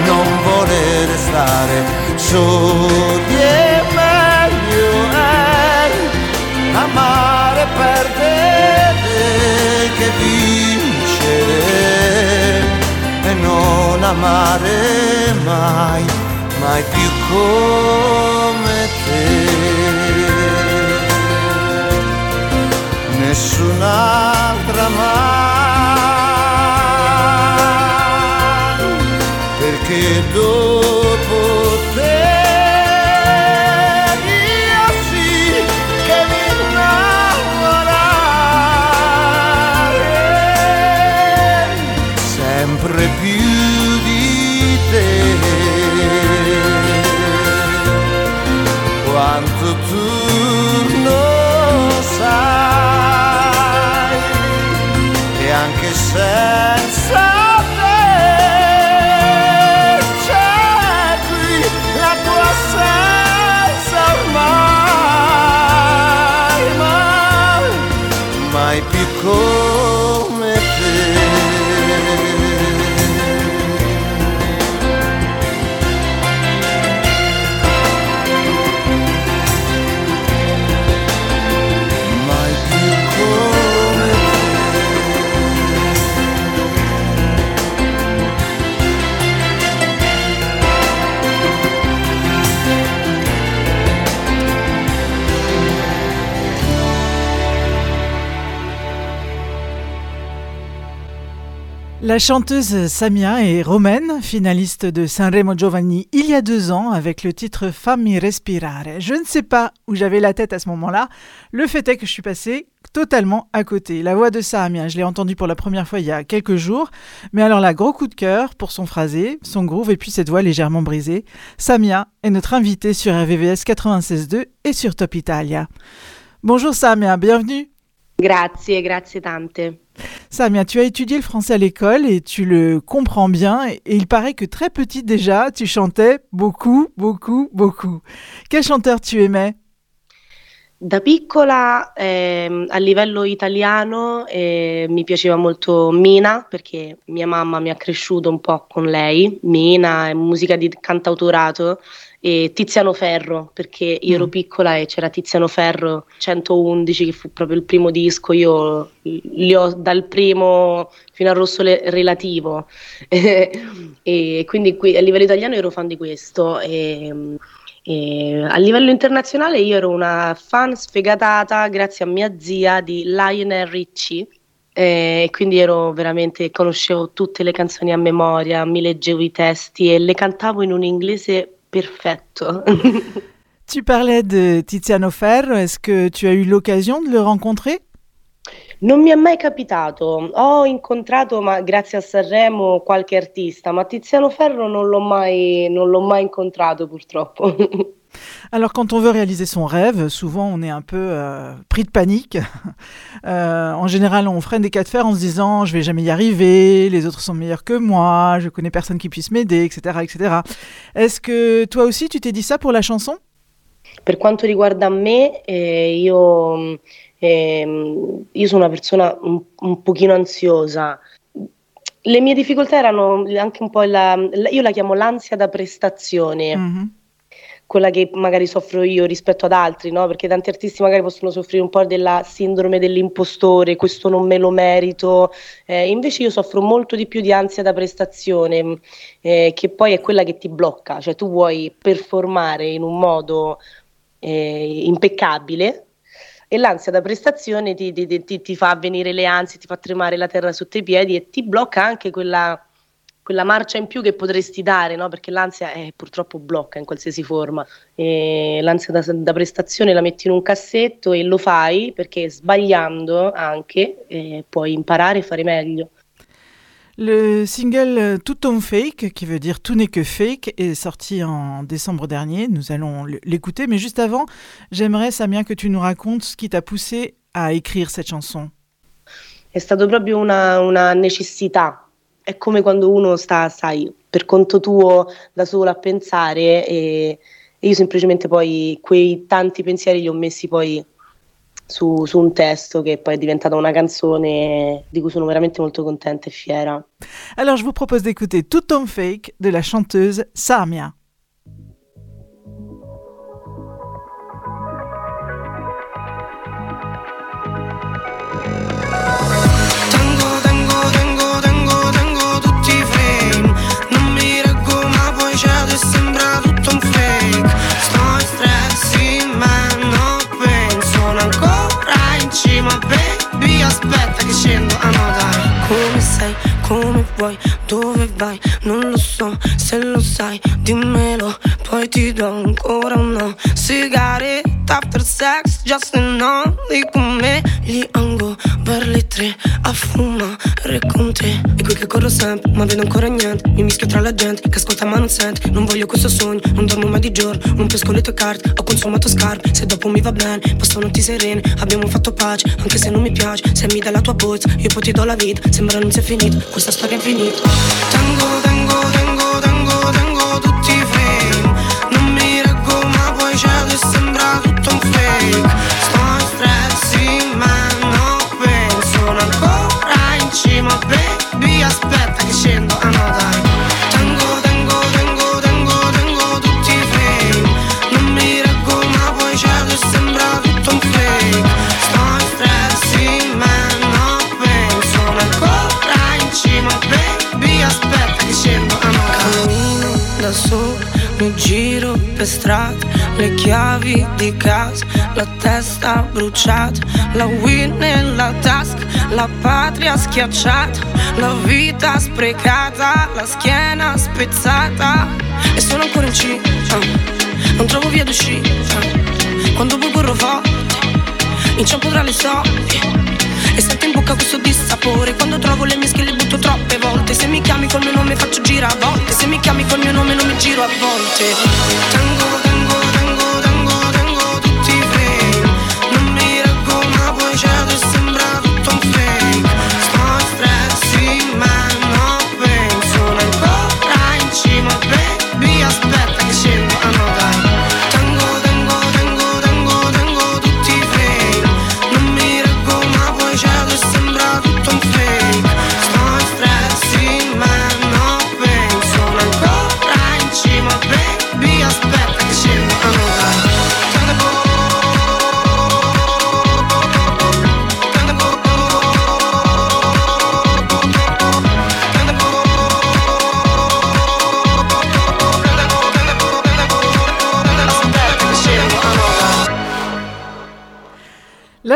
non volere stare soli e meglio è amare perdere non amare mai, mai più come te. Nessun'altra mai, perché dopo te sempre più La chanteuse Samia est romaine, finaliste de Sanremo Giovanni il y a deux ans avec le titre Fammi respirare. Je ne sais pas où j'avais la tête à ce moment-là. Le fait est que je suis passée totalement à côté. La voix de Samia, je l'ai entendue pour la première fois il y a quelques jours. Mais alors là, gros coup de cœur pour son phrasé, son groove et puis cette voix légèrement brisée. Samia est notre invitée sur RVVS 96.2 et sur Top Italia. Bonjour Samia, bienvenue. Grazie, grazie tante. Samia, tu as étudié le français à l'école et tu le comprends bien. Et il paraît que très petite déjà, tu chantais beaucoup, beaucoup, beaucoup. Quel chanteur tu aimais? Da piccola ehm, a livello italiano eh, mi piaceva molto Mina perché mia mamma mi ha cresciuto un po' con lei, Mina è musica di cantautorato e Tiziano Ferro perché io ero piccola e c'era Tiziano Ferro 111 che fu proprio il primo disco, io li ho dal primo fino al rosso le- relativo. E quindi qui, a livello italiano ero fan di questo e, e a livello internazionale io ero una fan sfegatata grazie a mia zia di Lionel Richie e quindi ero veramente, conoscevo tutte le canzoni a memoria, mi leggevo i testi e le cantavo in un inglese perfetto. Tu parlais de Tiziano Ferro. Est-ce que tu as eu l'occasion de le rencontrer Non mi è mai capitato, ho incontrato, ma grazie a Sanremo, qualche artista, ma Tiziano Ferro non l'ho mai, non l'ho mai incontrato purtroppo. Alors quand on veut réaliser son rêve, souvent on est un peu euh, pris de panique. Euh, en général, on freine des cas de fer en se disant je vais jamais y arriver, les autres sont meilleurs que moi, je connais personne qui puisse m'aider, etc., etc. Est-ce que toi aussi tu t'es dit ça pour la chanson? Per quanto riguarda me, eh, io, ehm, io sono una persona un, un pochino ansiosa. Le mie difficoltà erano anche un po' la, la- io la chiamo l'ansia da prestazione, Mhm. quella che magari soffro io rispetto ad altri, no? Perché tanti artisti magari possono soffrire un po' della sindrome dell'impostore, questo non me lo merito. Eh, invece io soffro molto di più di ansia da prestazione, eh, che poi è quella che ti blocca, cioè tu vuoi performare in un modo eh, impeccabile e l'ansia da prestazione ti, ti- ti- ti- fa venire le ansie, ti fa tremare la terra sotto i piedi e ti blocca anche quella, quella marcia in più che potresti dare, no? perché l'ansia eh, purtroppo blocca in qualsiasi forma. E l'ansia da, da prestazione la metti in un cassetto e lo fai perché sbagliando anche eh, puoi imparare e fare meglio. Le single euh, Tout en fake, qui veut dire tout n'est que fake, est sorti en décembre dernier. Nous allons l'écouter, mais juste avant, j'aimerais Samia que tu nous racontes ce qui t'a poussé à écrire cette chanson. È stato proprio una, una necessità. È come quando uno sta, sai, per conto tuo da solo a pensare e, io semplicemente poi quei tanti pensieri li ho messi su, un testo che poi è diventata una canzone di cui sono veramente molto contenta e fiera. Alors je vous propose d'écouter Tout en fake de la chanteuse Samia. Cima Baby aspetta che scendo, ah no dai Come sei, come vuoi, dove vai, non lo so Se lo sai, dimmelo, poi ti do ancora un no Sigaretta after sex, just an only con me Gli ango per le tre a fumare con te. E qui che corro sempre ma vedo ancora niente Mi mischio tra la gente che ascolta ma non sente. Non voglio questo sogno, non dormo mai di giorno Non pesco le tue carte, ho consumato scarpe Se dopo mi va bene, passo notti serene Abbiamo fatto pace, anche se non mi piace Se mi dai la tua bozza, io poi ti do la vita Sembra non sia finito, questa storia è finita Tango, tango, tango, tango, La weed nella tasca, la patria schiacciata La vita sprecata, la schiena spezzata. E sono ancora in C, ah, non trovo via d'uscita. Quando poi corro forte, inciampo tra le storie e sento in bocca questo dissapore. Quando trovo le mie skill le butto troppe volte. Se mi chiami col mio nome faccio gira a volte Se mi chiami col mio nome non mi giro a volte. Tango, tango,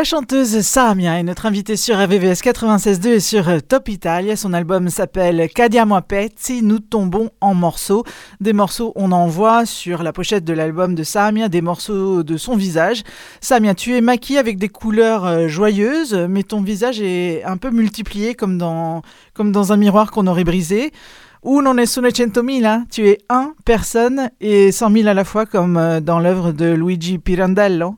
La chanteuse Samia est notre invitée sur RVVS 96.2 et sur euh, Top Italia. Son album s'appelle Cadiamo a pezzi, nous tombons en morceaux. Des morceaux, on en voit sur la pochette de l'album de Samia, des morceaux de son visage. Samia, tu es maquillée avec des couleurs euh, joyeuses, mais ton visage est un peu multiplié comme dans, comme dans un miroir qu'on aurait brisé. Uno nessuno centomila, tu es un personne et cent mille à la fois comme euh, dans l'œuvre de Luigi Pirandello.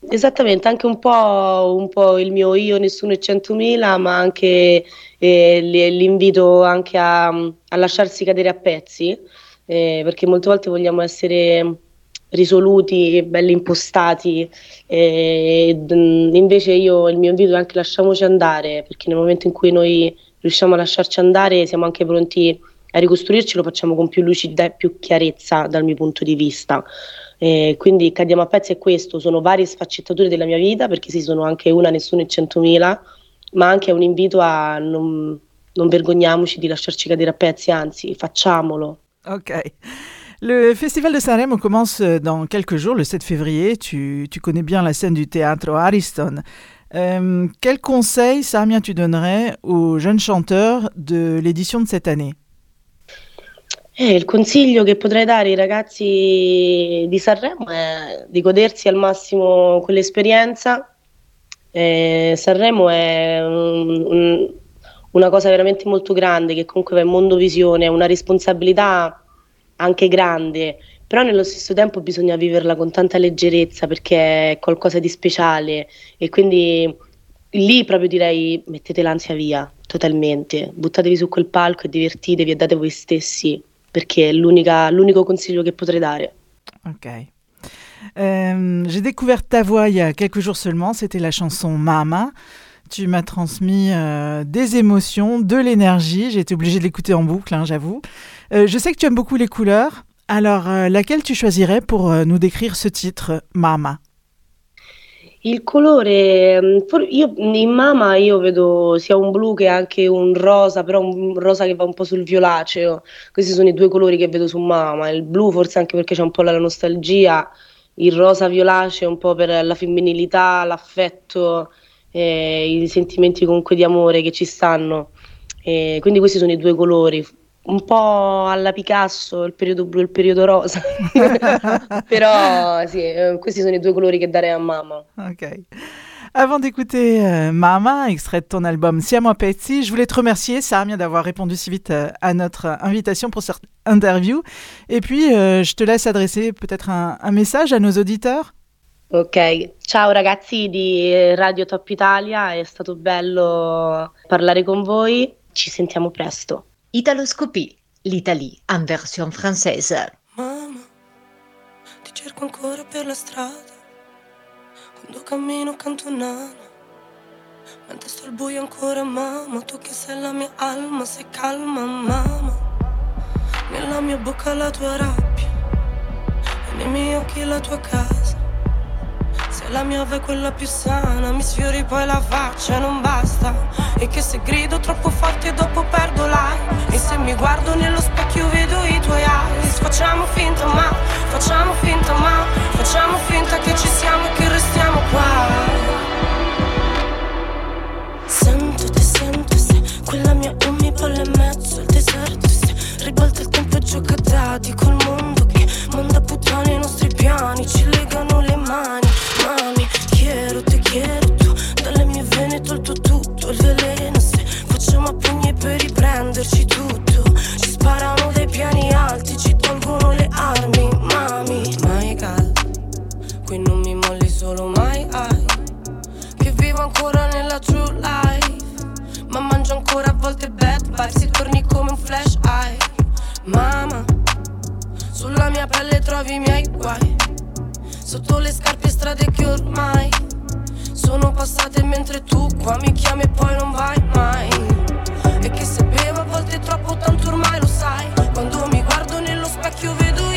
Esattamente, anche un po', un po' il mio io, nessuno e centomila, ma anche eh, li- l'invito anche a, a lasciarsi cadere a pezzi, eh, perché molte volte vogliamo essere risoluti, belli impostati, eh, mm, invece io il mio invito è anche lasciamoci andare, perché nel momento in cui noi riusciamo a lasciarci andare siamo anche pronti a ricostruirci, lo facciamo con più lucidità e più chiarezza dal mio punto di vista. Eh, quindi Cadiamo a pezzi è questo, sono varie sfaccettature della mia vita, perché sì, sono anche una, nessuno e centomila, ma anche un invito a non, non vergogniamoci di lasciarci cadere a pezzi, anzi facciamolo. Ok. Le Festival de Sanremo commence dans quelques jours, le 7 février. Tu, tu connais bien la scène du théâtre Ariston. Euh, quel conseil, Samia, tu donnerais aux jeunes chanteurs de l'édition de cette année Eh, il consiglio che potrei dare ai ragazzi di Sanremo è di godersi al massimo quell'esperienza. Eh, Sanremo è un- un- una cosa veramente molto grande che comunque va in mondovisione, è una responsabilità anche grande, però nello stesso tempo bisogna viverla con tanta leggerezza perché è qualcosa di speciale. E quindi lì proprio direi mettete l'ansia via totalmente, buttatevi su quel palco e divertitevi e date voi stessi perché è l'unico consiglio che potrei dare. Ok. Euh, J'ai découvert ta voix il y a quelques jours seulement, c'était la chanson Mama. Tu m'as transmis euh, des émotions, de l'énergie. J'ai été obligée de l'écouter en boucle, hein, j'avoue. Euh, je sais que tu aimes beaucoup les couleurs. Alors, euh, laquelle tu choisirais pour nous décrire ce titre, Mama? Il colore, mm, io in Mama io vedo sia un blu che anche un rosa, però un rosa che va un po' sul violaceo. Questi sono i due colori che vedo su Mama. Il blu forse anche perché c'è un po' la nostalgia, il rosa violaceo un po' per la femminilità, l'affetto, eh, i sentimenti comunque di amore che ci stanno. Eh, quindi questi sono i due colori. Un po' alla Picasso, il periodo blu e il periodo rosa. Però sì, eh, questi sono i due colori che darei a. Ok. Avant d'écouter euh, Mama, extrait de ton album Siamo Pezzi, je voulais te remercier, Samia, d'avoir répondu si vite euh, à notre invitation pour cette interview. Et puis, euh, je te laisse adresser peut-être un, un message à nos auditeurs. Ok, ciao ragazzi di Radio Top Italia, è stato bello parlare con voi, ci sentiamo presto. Italoscopie, l'Italie en version française. Mamma, ti cerco ancora per la strada, quando cammino canto nana, mentre sto al buio ancora mamma, tu che sei la mia alma, sei calma mamma, nella mia bocca la tua rabbia, e nei miei occhi la tua casa. La mia ave è quella più sana, mi sfiori poi la faccia non basta. E che se grido troppo forte dopo perdo l'aria. E se mi guardo nello specchio vedo i tuoi eyes. Facciamo finta ma, facciamo finta ma, facciamo finta che ci siamo e che restiamo qua. Sento, ti sento, se quella mia mi bolle in mezzo al deserto. Se ribalta il tempo e gioca a col mondo che manda puttane i nostri piani, ci legano le mani. Volte bad vibes E torni come un flash eye. Mamma Sulla mia pelle trovi i miei guai. Sotto le scarpe strade che ormai Sono passate mentre tu qua mi chiami e poi non vai mai. E che se bevo a volte troppo tanto ormai lo sai. Quando mi guardo nello specchio vedo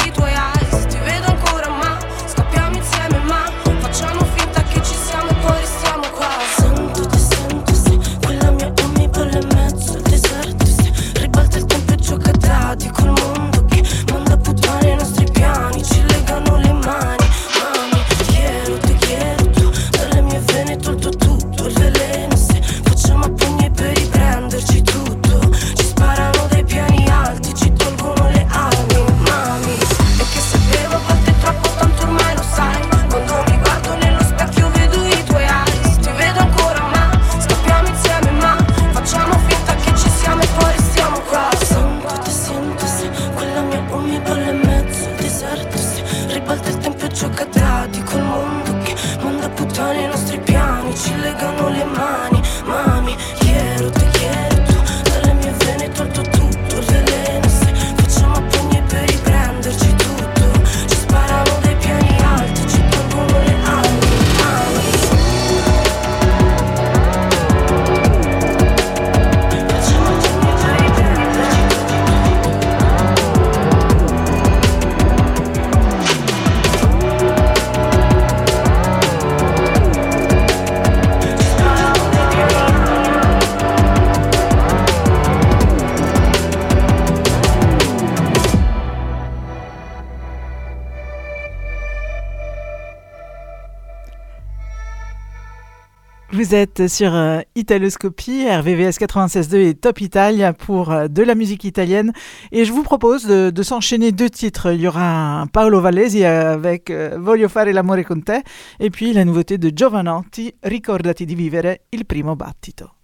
Vous êtes sur euh, Italoscopie, RVVS 96.2 et Top Italia pour euh, de la musique italienne. Et je vous propose de, s'enchaîner deux titres. Il y aura Paolo Vallesi avec euh, Voglio fare l'amore con te et puis la nouveauté de Giovanotti, Ricordati di vivere il primo battito.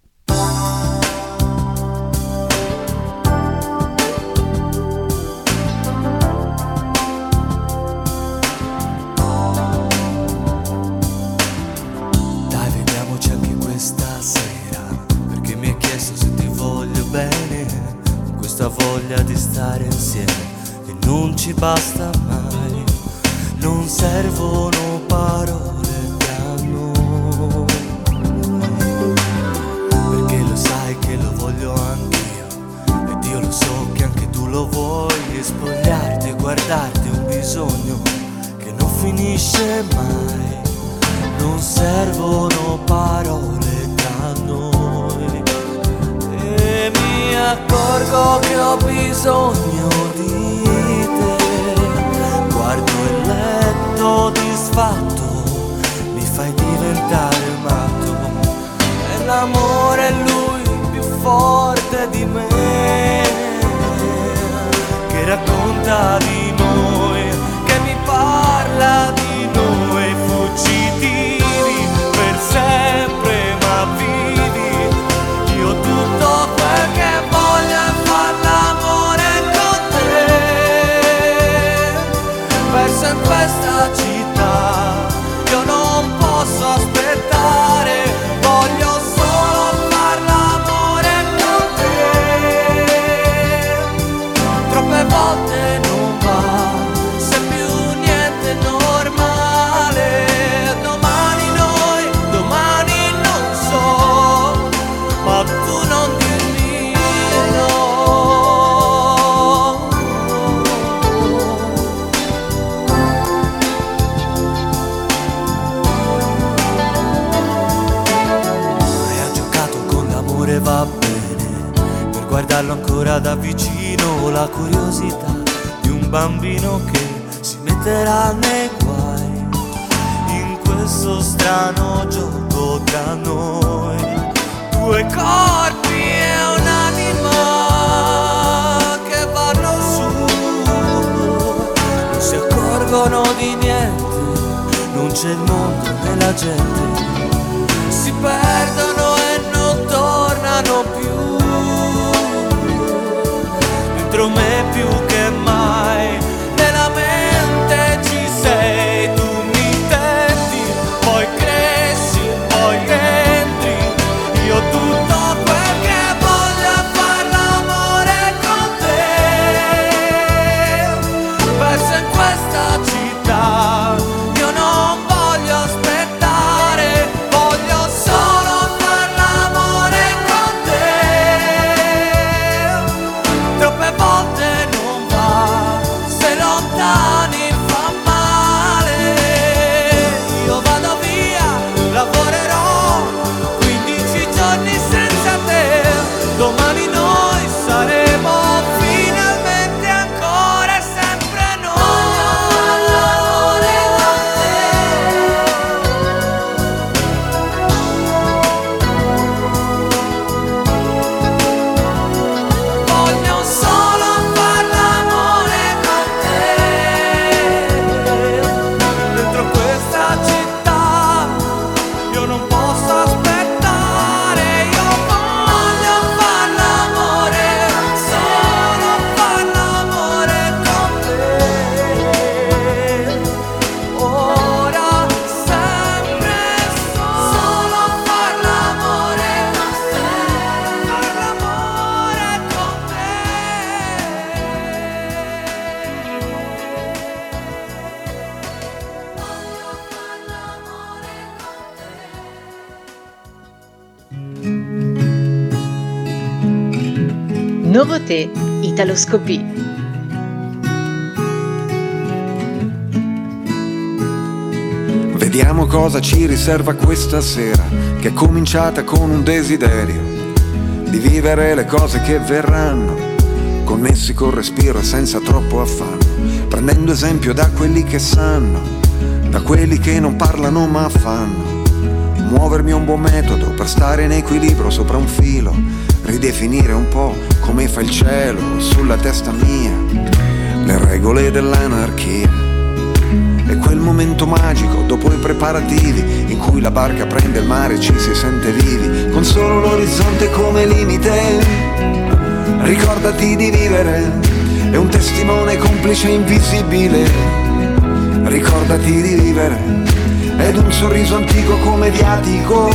Questa voglia di stare insieme. E non ci basta mai. Non servono parole tra noi. Perché lo sai che lo voglio anch'io. Ed io lo so che anche tu lo vuoi. E spogliarti e guardarti è un bisogno che non finisce mai. Non servono parole tra noi Mi accorgo che ho bisogno di te. Guardo il letto disfatto Mi fai diventare matto. E l'amore è lui più forte di me Che racconta di da vicino La curiosità di un bambino che si metterà nei guai In questo strano gioco tra noi. Due corpi e un'anima che vanno su Non si accorgono di niente Non c'è il mondo né la gente me più Italoscopie. Vediamo cosa ci riserva questa sera, che è cominciata con un desiderio di vivere le cose che verranno, connessi col respiro e senza troppo affanno, prendendo esempio da quelli che sanno, da quelli che non parlano ma fanno. Muovermi è un buon metodo per stare in equilibrio sopra un filo, ridefinire un po' come fa il cielo sulla testa mia, le regole dell'anarchia. È quel momento magico dopo i preparativi in cui la barca prende il mare e ci si sente vivi, con solo l'orizzonte come limite. Ricordati di vivere, è un testimone complice invisibile. Ricordati di vivere, ed un sorriso antico come viatico.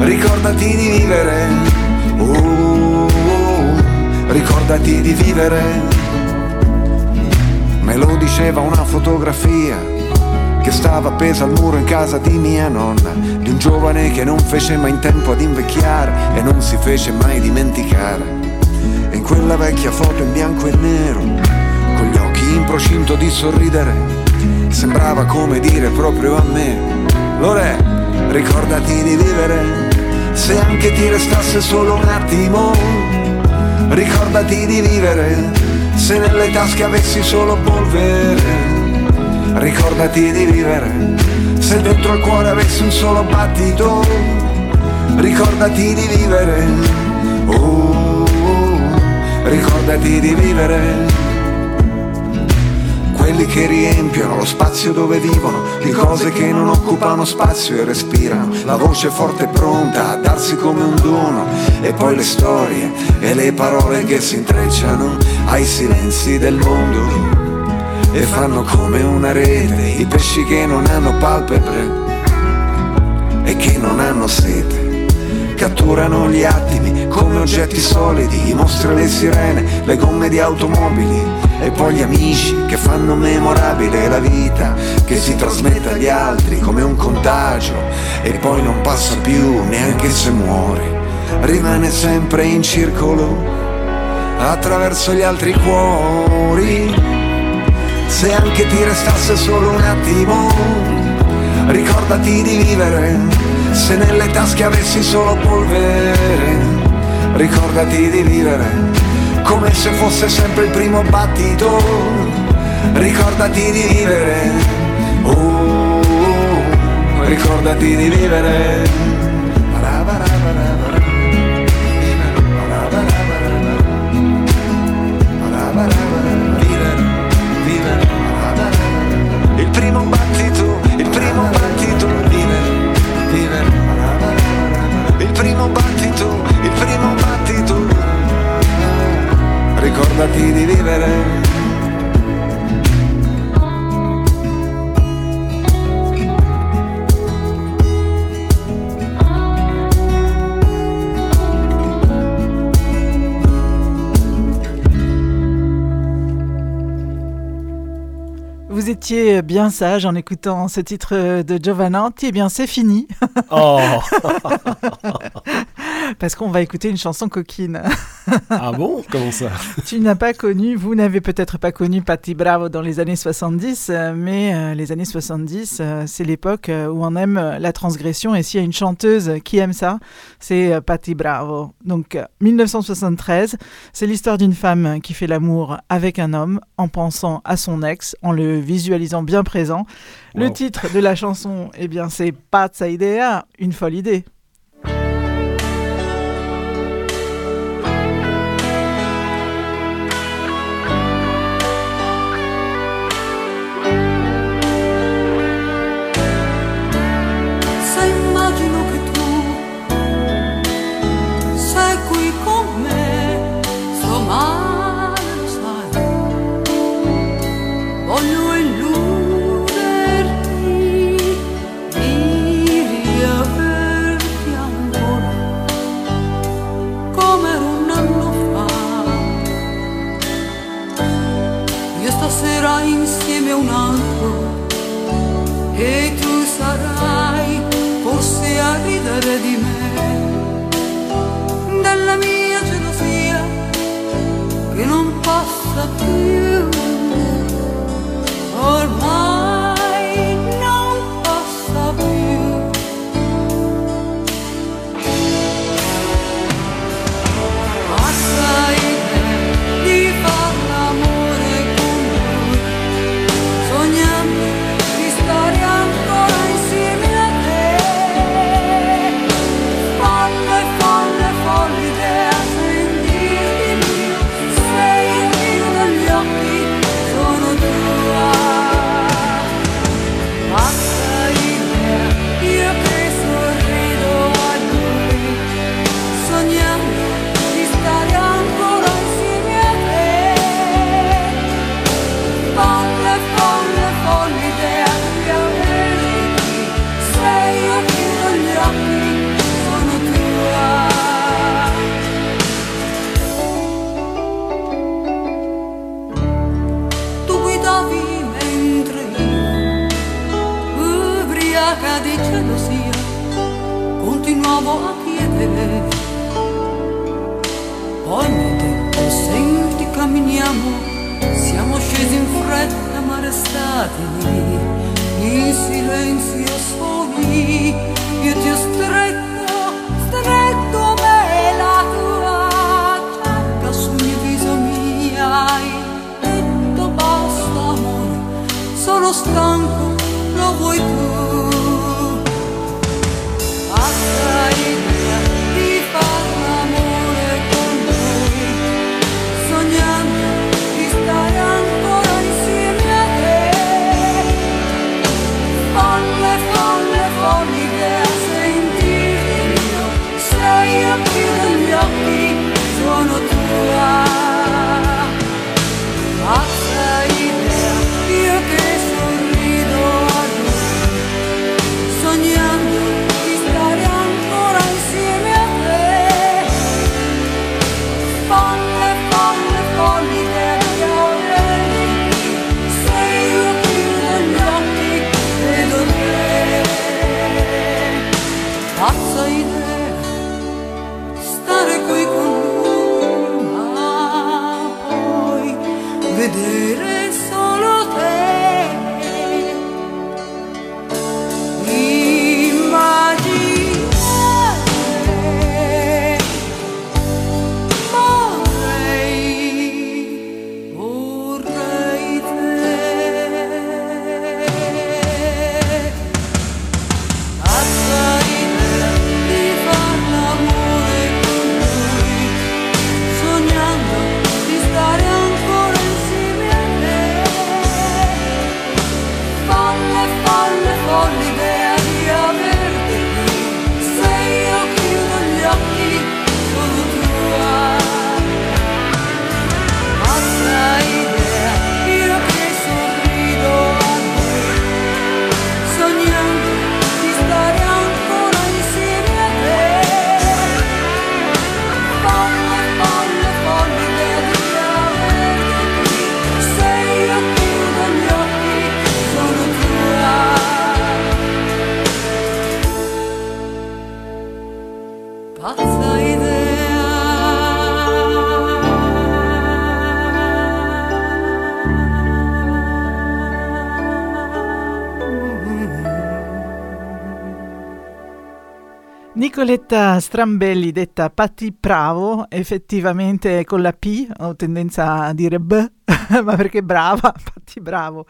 Ricordati di vivere, oh, ricordati di vivere. Me lo diceva una fotografia che stava appesa al muro in casa di mia nonna, di un giovane che non fece mai in tempo ad invecchiare e non si fece mai dimenticare. E in quella vecchia foto in bianco e nero, con gli occhi in procinto di sorridere, sembrava come dire proprio a me, Lore, ricordati di vivere, se anche ti restasse solo un attimo, ricordati di vivere se nelle tasche avessi solo polvere. Ricordati di vivere, se dentro il cuore avessi un solo battito. Ricordati di vivere, oh, oh, ricordati di vivere quelli che riempiono lo spazio dove vivono, di cose che non occupano spazio e respirano, la voce forte e pronta a darsi come un dono, e poi le storie e le parole che si intrecciano ai silenzi del mondo e fanno come una rete i pesci che non hanno palpebre e che non hanno sete. Catturano gli attimi come oggetti solidi, i mostri le sirene, le gomme di automobili e poi gli amici che fanno memorabile la vita che si trasmette agli altri come un contagio. E poi non passa più neanche se muore, rimane sempre in circolo attraverso gli altri cuori. Se anche ti restasse solo un attimo, ricordati di vivere, se nelle tasche avessi solo polvere, ricordati di vivere, come se fosse sempre il primo battito, ricordati di vivere, oh, ricordati di vivere. Ricordati di vivere. Vous étiez bien sage en écoutant ce titre de Giovananti. Eh bien, c'est fini. Oh Parce qu'on va écouter une chanson coquine. Ah bon? Comment ça? Tu n'as pas connu, vous n'avez peut-être pas connu Patti Bravo dans les années 70, euh, mais euh, les années 70, euh, c'est l'époque où on aime la transgression. Et s'il y a une chanteuse qui aime ça, c'est Patti Bravo. Donc, euh, 1973, c'est l'histoire d'une femme qui fait l'amour avec un homme en pensant à son ex, en le visualisant bien présent. Le titre de la chanson, eh bien, c'est Pazza Idea, une folle idée. Continuavo a chiedere Poi mi detto senti camminiamo siamo scesi in fretta ma restati in silenzio soli. Io ti ho stretto, stretto me la tua giacca sul mio viso mi hai detto basta amore, sono stanco, lo vuoi tu. Nicoletta Strambelli, detta Patti Bravo, effettivamente con la P ho tendenza a dire B, ma perché brava, Patti Bravo.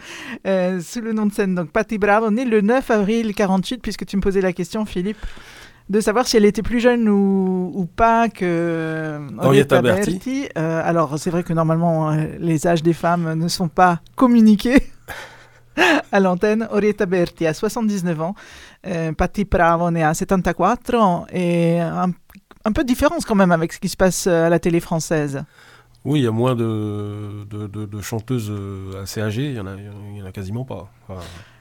Euh, sous le nom de scène, donc Patti Bravo, née le 9 avril 48, puisque tu me posais la question, Philippe, de savoir si elle était plus jeune ou, ou pas que Henrietta Berti. Euh, alors, c'est vrai que normalement, euh, les âges des femmes ne sont pas communiqués. à l'antenne, Orietta Berti a 79 ans, euh, Patti Bravo ne a 74 et un, un peu de différence quand même avec ce qui se passe à la télé française. Oui, il y a moins de, de, de- de chanteuses euh, assez âgées, il y en a, en quasiment pas. Enfin,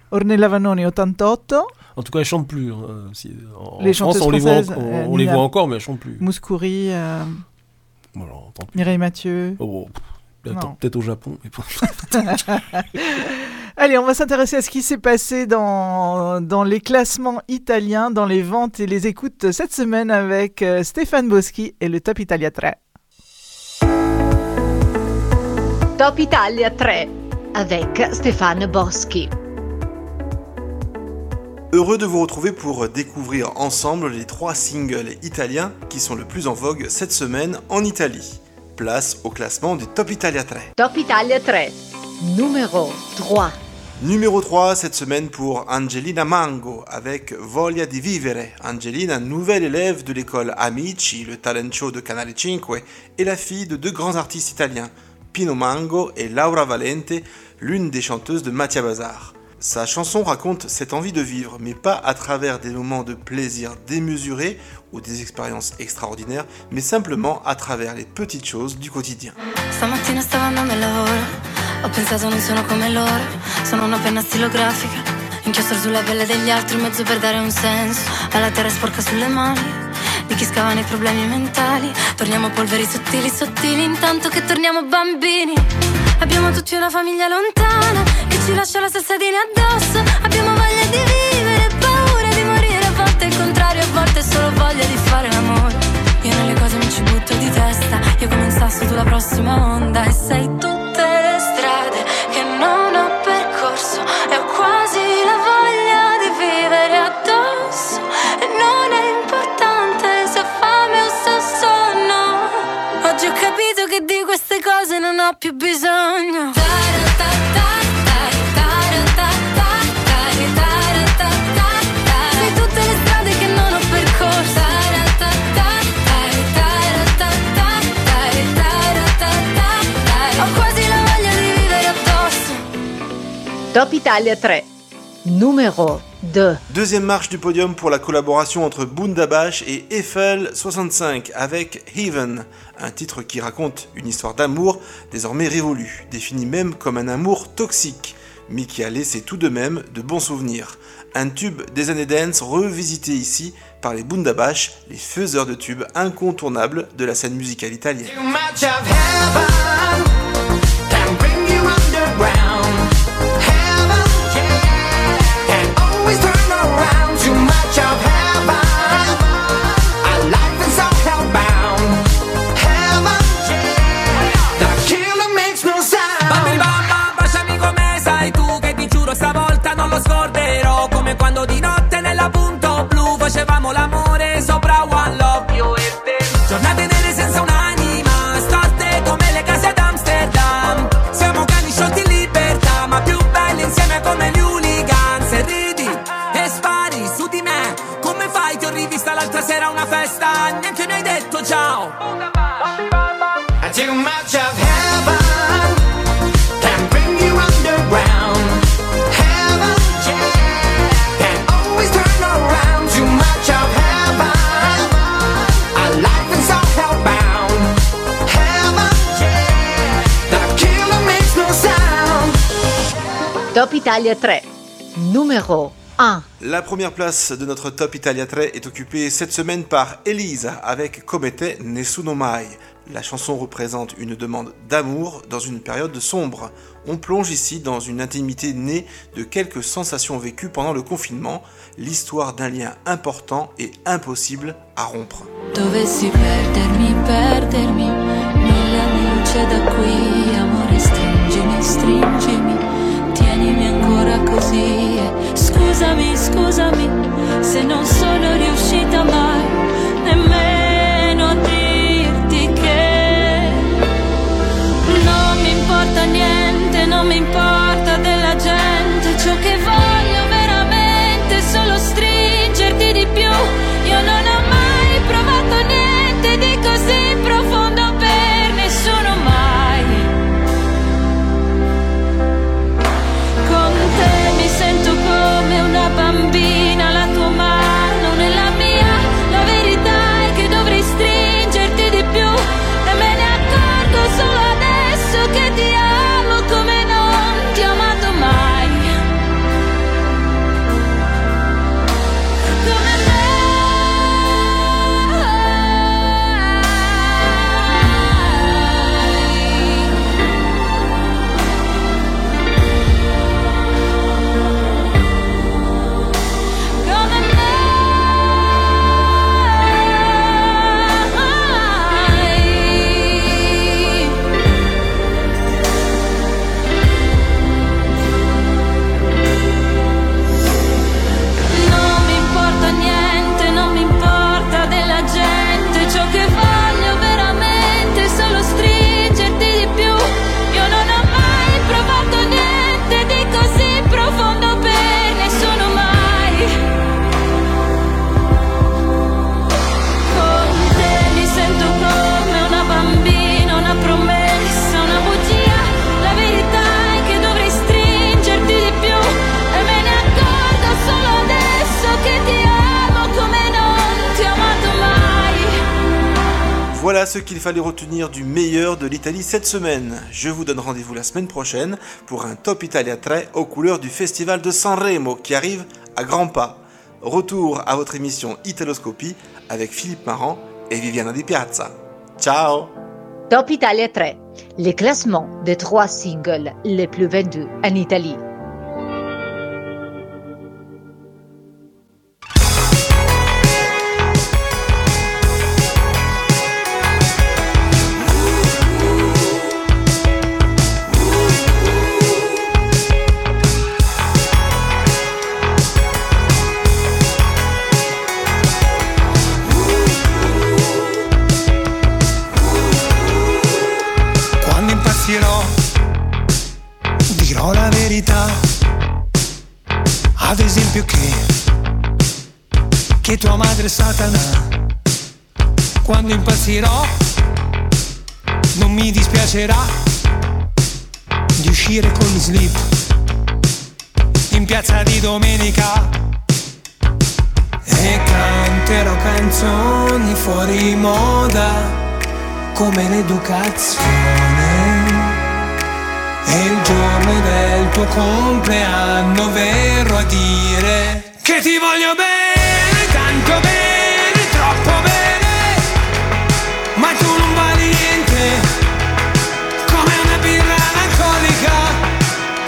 Ornella Vanoni 88, en tout cas, elles chantent plus. hein. Si- en, Les France, chanteuses on les voit, en- françaises, on, euh, on les voit encore, mais elles chantent plus. Mouskouri, euh. Mireille Mathieu. Oh, Non. peut-être- Peut-être au Japon. mais pas- Allez, on va s'intéresser à ce qui s'est passé dans, dans les classements italiens, dans les ventes et les écoutes cette semaine avec euh, Stéphane Boschi et le Top Italia 3. Top Italia 3 avec Stéphane Boschi. Heureux de vous retrouver pour découvrir ensemble les trois singles italiens qui sont le plus en vogue cette semaine en Italie. Place au classement du Top Italia 3. Top Italia 3, numéro 3. Numéro 3 cette semaine pour Angelina Mango avec Voglia di Vivere. Angelina, nouvelle élève de l'école Amici, le talent show de Canale 5, et la fille de deux grands artistes italiens, Pino Mango et Laura Valente, l'une des chanteuses de Mattia Bazar. Sa chanson raconte cette envie de vivre, mais pas à travers des moments de plaisir démesurés ou des expériences extraordinaires, mais simplement à travers les petites choses du quotidien. Ho pensato non sono come loro, sono una penna stilografica, inchiostro sulla pelle degli altri un mezzo per dare un senso, alla terra sporca sulle mani, di chi scava nei problemi mentali, torniamo polveri sottili sottili intanto che torniamo bambini, abbiamo tutti una famiglia lontana che ci lascia la salsadina addosso, abbiamo voglia di vivere, paura di morire, a volte il contrario, a volte solo voglia di fare l'amore. Io nelle cose mi ci butto di testa. Io come un sasso tu la prossima onda. E sei tutte queste cose non ho più bisogno. Sei tutte le strade che non ho percorso. Ho quasi la voglia di vivere addosso Top Italia 3, numéro 2. Deuxième marche du podium pour la collaboration entre Bundabash et Eiffel 65 avec Heaven, un titre qui raconte une histoire d'amour désormais révolue, défini même comme un amour toxique, mais qui a laissé tout de même de bons souvenirs. Un tube des années dance revisité ici par les Bundabash, les faiseurs de tubes incontournables de la scène musicale italienne. Di notte nella punto blu Facevamo l'amore Top Italia 3, numéro 1. La première place de notre Top Italia 3 est occupée cette semaine par Elisa avec Comete Nessuno Mai. La chanson représente une demande d'amour dans une période sombre. On plonge ici dans une intimité née de quelques sensations vécues pendant le confinement, l'histoire d'un lien important et impossible à rompre. Dovessi perdermi, perdermi nella luce da qui, amore stringimi, stringimi, tienimi ancora così. Scusami, scusami se non sono riuscita mai nemmeno a dirti che non mi importa niente, non mi importa della gente, ciò che Voilà ce qu'il fallait retenir du meilleur de l'Italie cette semaine. Je vous donne rendez-vous la semaine prochaine pour un Top Italia 3 aux couleurs du festival de Sanremo qui arrive à grands pas. Retour à votre émission Italoscopie avec Philippe Marant et Viviana Di Piazza. Ciao Top Italia 3, le classement des trois singles les plus vendus en Italie. Che tua madre è Satana. Quando impazzirò, non mi dispiacerà di uscire con gli slip in piazza di domenica e canterò canzoni fuori moda come l'educazione. E il giorno del tuo compleanno verrò a dire che ti voglio bene, ma tu non vali niente, come una birra analcolica.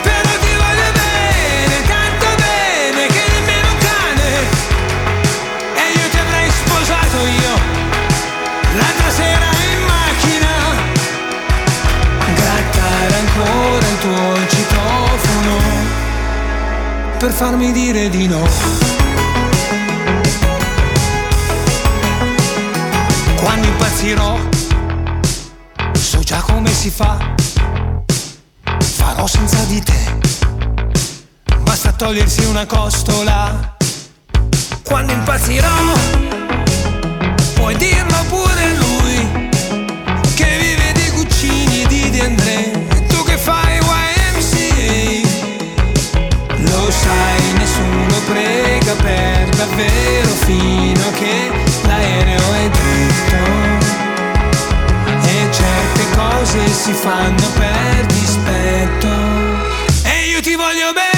Però ti voglio bene, tanto bene, che nemmeno cane, e io ti avrei sposato io. L'altra sera in macchina Grattare ancora il tuo citofono Per farmi dire di no Impazzirò So già come si fa. Farò senza di te. Basta togliersi una costola. Quando impazzirò Puoi dirlo pure lui Che vive di Guccini e di De André. E tu che fai YMCA Lo sai, nessuno prega per davvero Fino a che l'aereo è dritto certe cose si fanno per dispetto. E io ti voglio bene,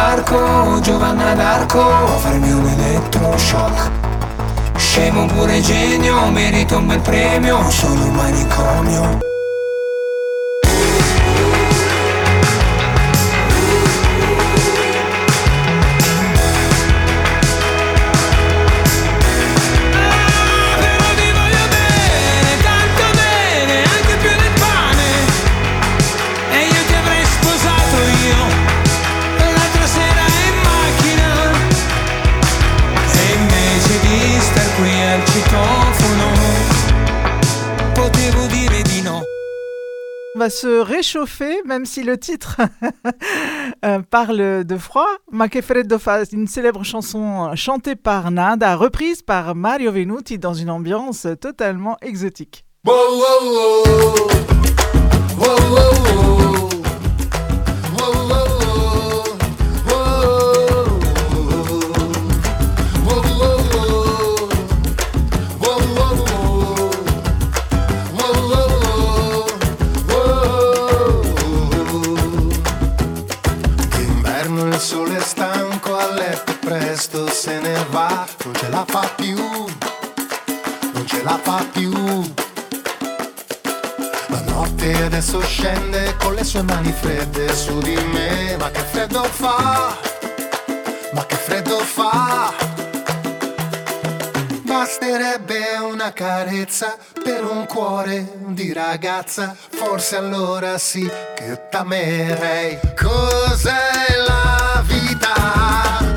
parco, Giovanna d'Arco, farmi un elettroshock. Scemo pure genio, merito un bel premio, sono un manicomio. Se réchauffer, même si le titre euh, parle de froid. Ma che freddo fa, une célèbre chanson chantée par Nada, reprise par Mario Venuti dans une ambiance totalement exotique. Presto se ne va, non ce la fa più, non ce la fa più. La notte adesso scende con le sue mani fredde su di me, ma che freddo fa, ma che freddo fa. Basterebbe una carezza per un cuore di ragazza, forse allora sì che t'amerei. Cos'è la vita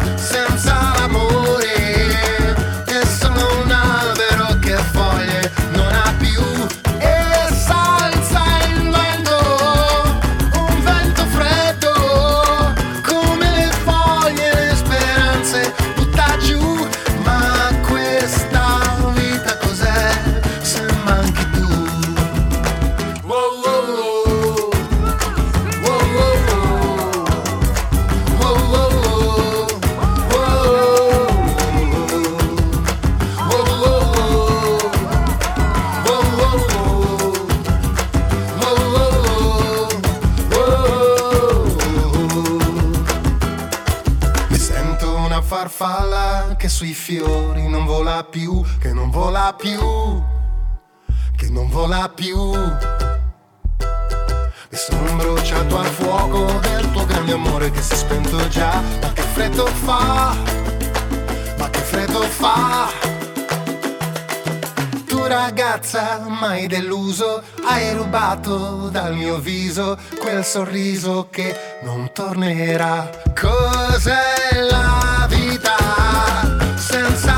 ragazza mai deluso, hai rubato dal mio viso quel sorriso che non tornerà. Cos'è la vita senza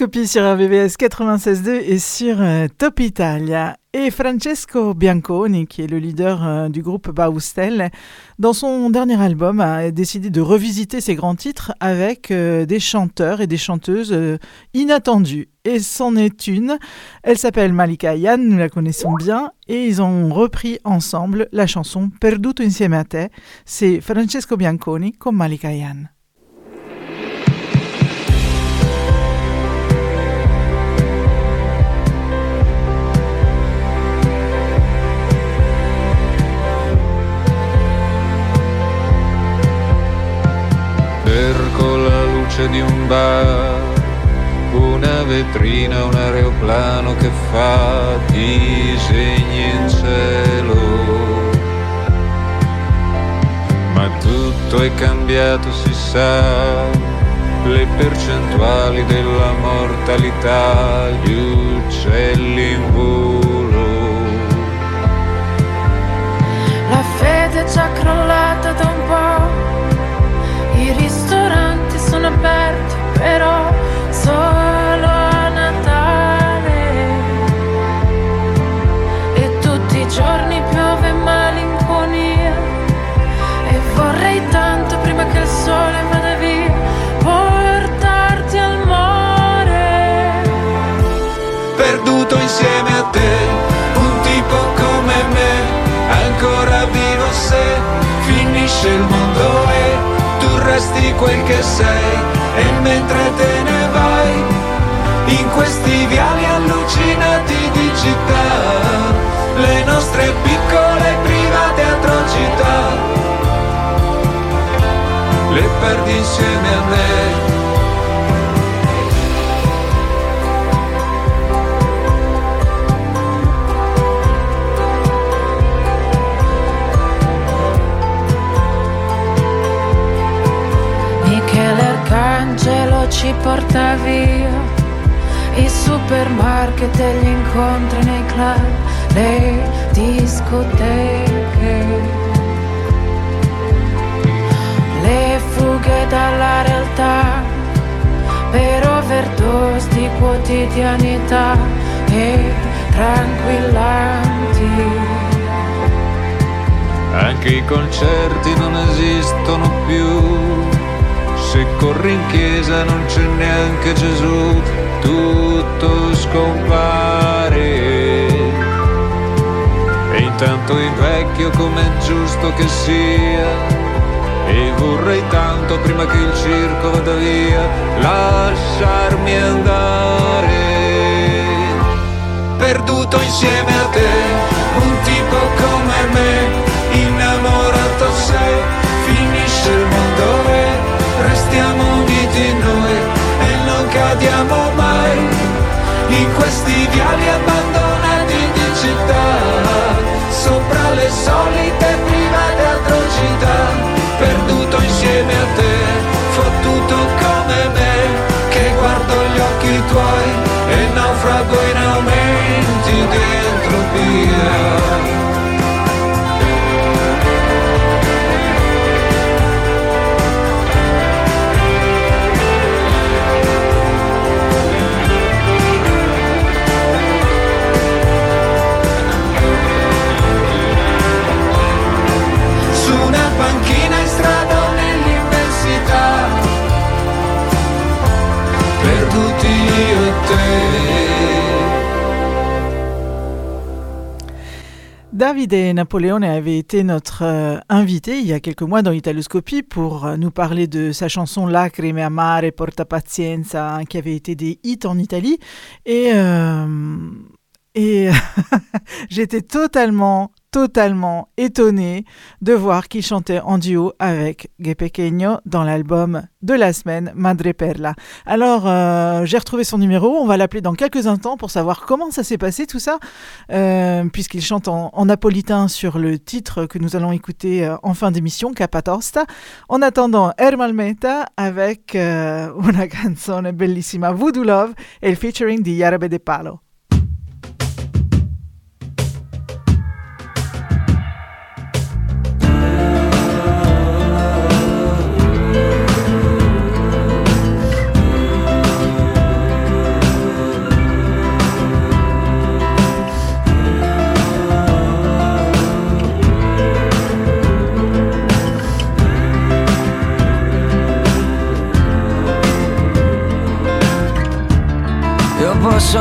Italoscopie sur RVVS 96.2 et sur euh, Top Italia. Et Francesco Bianconi, qui est le leader euh, du groupe Baustel, dans son dernier album a décidé de revisiter ses grands titres avec euh, des chanteurs et des chanteuses inattendus. Et c'en est une. Elle s'appelle Malika Yan, nous la connaissons bien, et ils ont repris ensemble la chanson Perduto insieme a te. C'est Francesco Bianconi con Malika Yan. Luce di un bar, una vetrina, un aeroplano che fa disegni in cielo. Ma tutto è cambiato, si sa, le percentuali della mortalità, gli uccelli in volo. La fede è già crollata aperti, però solo a Natale. E tutti i giorni piove malinconia. E vorrei tanto prima che il sole vada via, portarti al mare. perduto insieme a te, quel che sei, e mentre te ne vai, in questi viali allucinati di città, le nostre piccole private atrocità, le perdi insieme a me. Porta via i supermarket e gli incontri nei club, le discoteche, le fughe dalla realtà per overdose di quotidianità e tranquillanti. Anche i concerti non esistono più. Se corri in chiesa non c'è neanche Gesù, tutto scompare. E intanto invecchio come è giusto che sia. E vorrei tanto prima che il circo vada via, lasciarmi andare. Perduto insieme a te, un tipo come me, innamorato sei, restiamo uniti noi e non cadiamo mai in questi viali abbandonati di città, sopra le solite private atrocità, perduto insieme a te, fottuto come me, che guardo gli occhi tuoi e naufrago in aumenti dentro David et Napoléon avaient été notre euh, invité il y a quelques mois dans Italoscopie pour euh, nous parler de sa chanson Lacrime amare porta pazienza hein, qui avait été des hits en Italie. Et euh, et j'étais totalement totalement étonnée de voir qu'il chantait en duo avec Gue Pequeño dans l'album de la semaine Madre Perla. Alors euh, j'ai retrouvé son numéro, on va l'appeler dans quelques instants pour savoir comment ça s'est passé tout ça, euh, puisqu'il chante en, napolitain sur le titre que nous allons écouter euh, en fin d'émission, Capatosta. En attendant, Ermal Meta avec una canzone bellissima, Voodoo Love, et le featuring di Yarabe de Palo.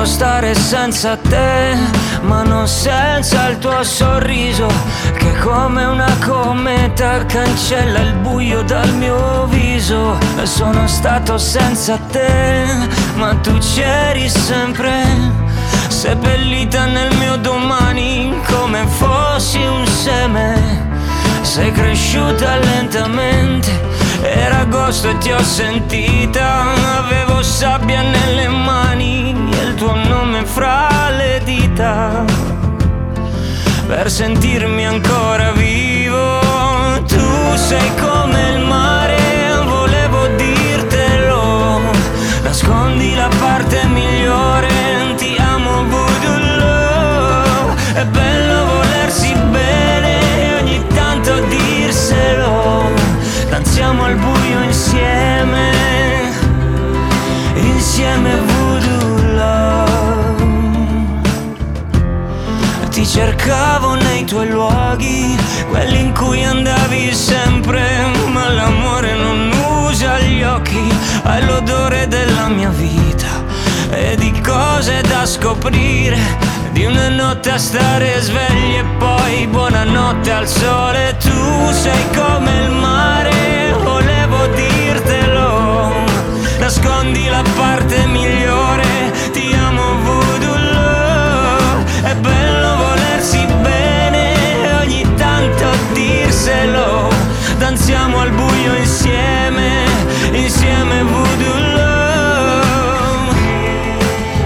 Stare senza te, ma non senza il tuo sorriso, che come una cometa cancella il buio dal mio viso. Sono stato senza te, ma tu c'eri sempre, seppellita nel mio domani, come fossi un seme. Sei cresciuta lentamente, era agosto e ti ho sentita, avevo sabbia nelle mani fra le dita. Per sentirmi ancora vivo, tu sei come il mare, volevo dirtelo. Nascondi la parte migliore, ti amo voodoo. È bello volersi bene e ogni tanto dirselo. Danziamo al buio insieme. insieme voodoo cercavo nei tuoi luoghi, quelli in cui andavi sempre, ma l'amore non usa gli occhi, hai l'odore della mia vita e di cose da scoprire, di una notte a stare svegli e poi buonanotte al sole, tu sei come il mare, volevo dirtelo, nascondi la parte migliore, dirselo, danziamo al buio insieme, insieme voodoo love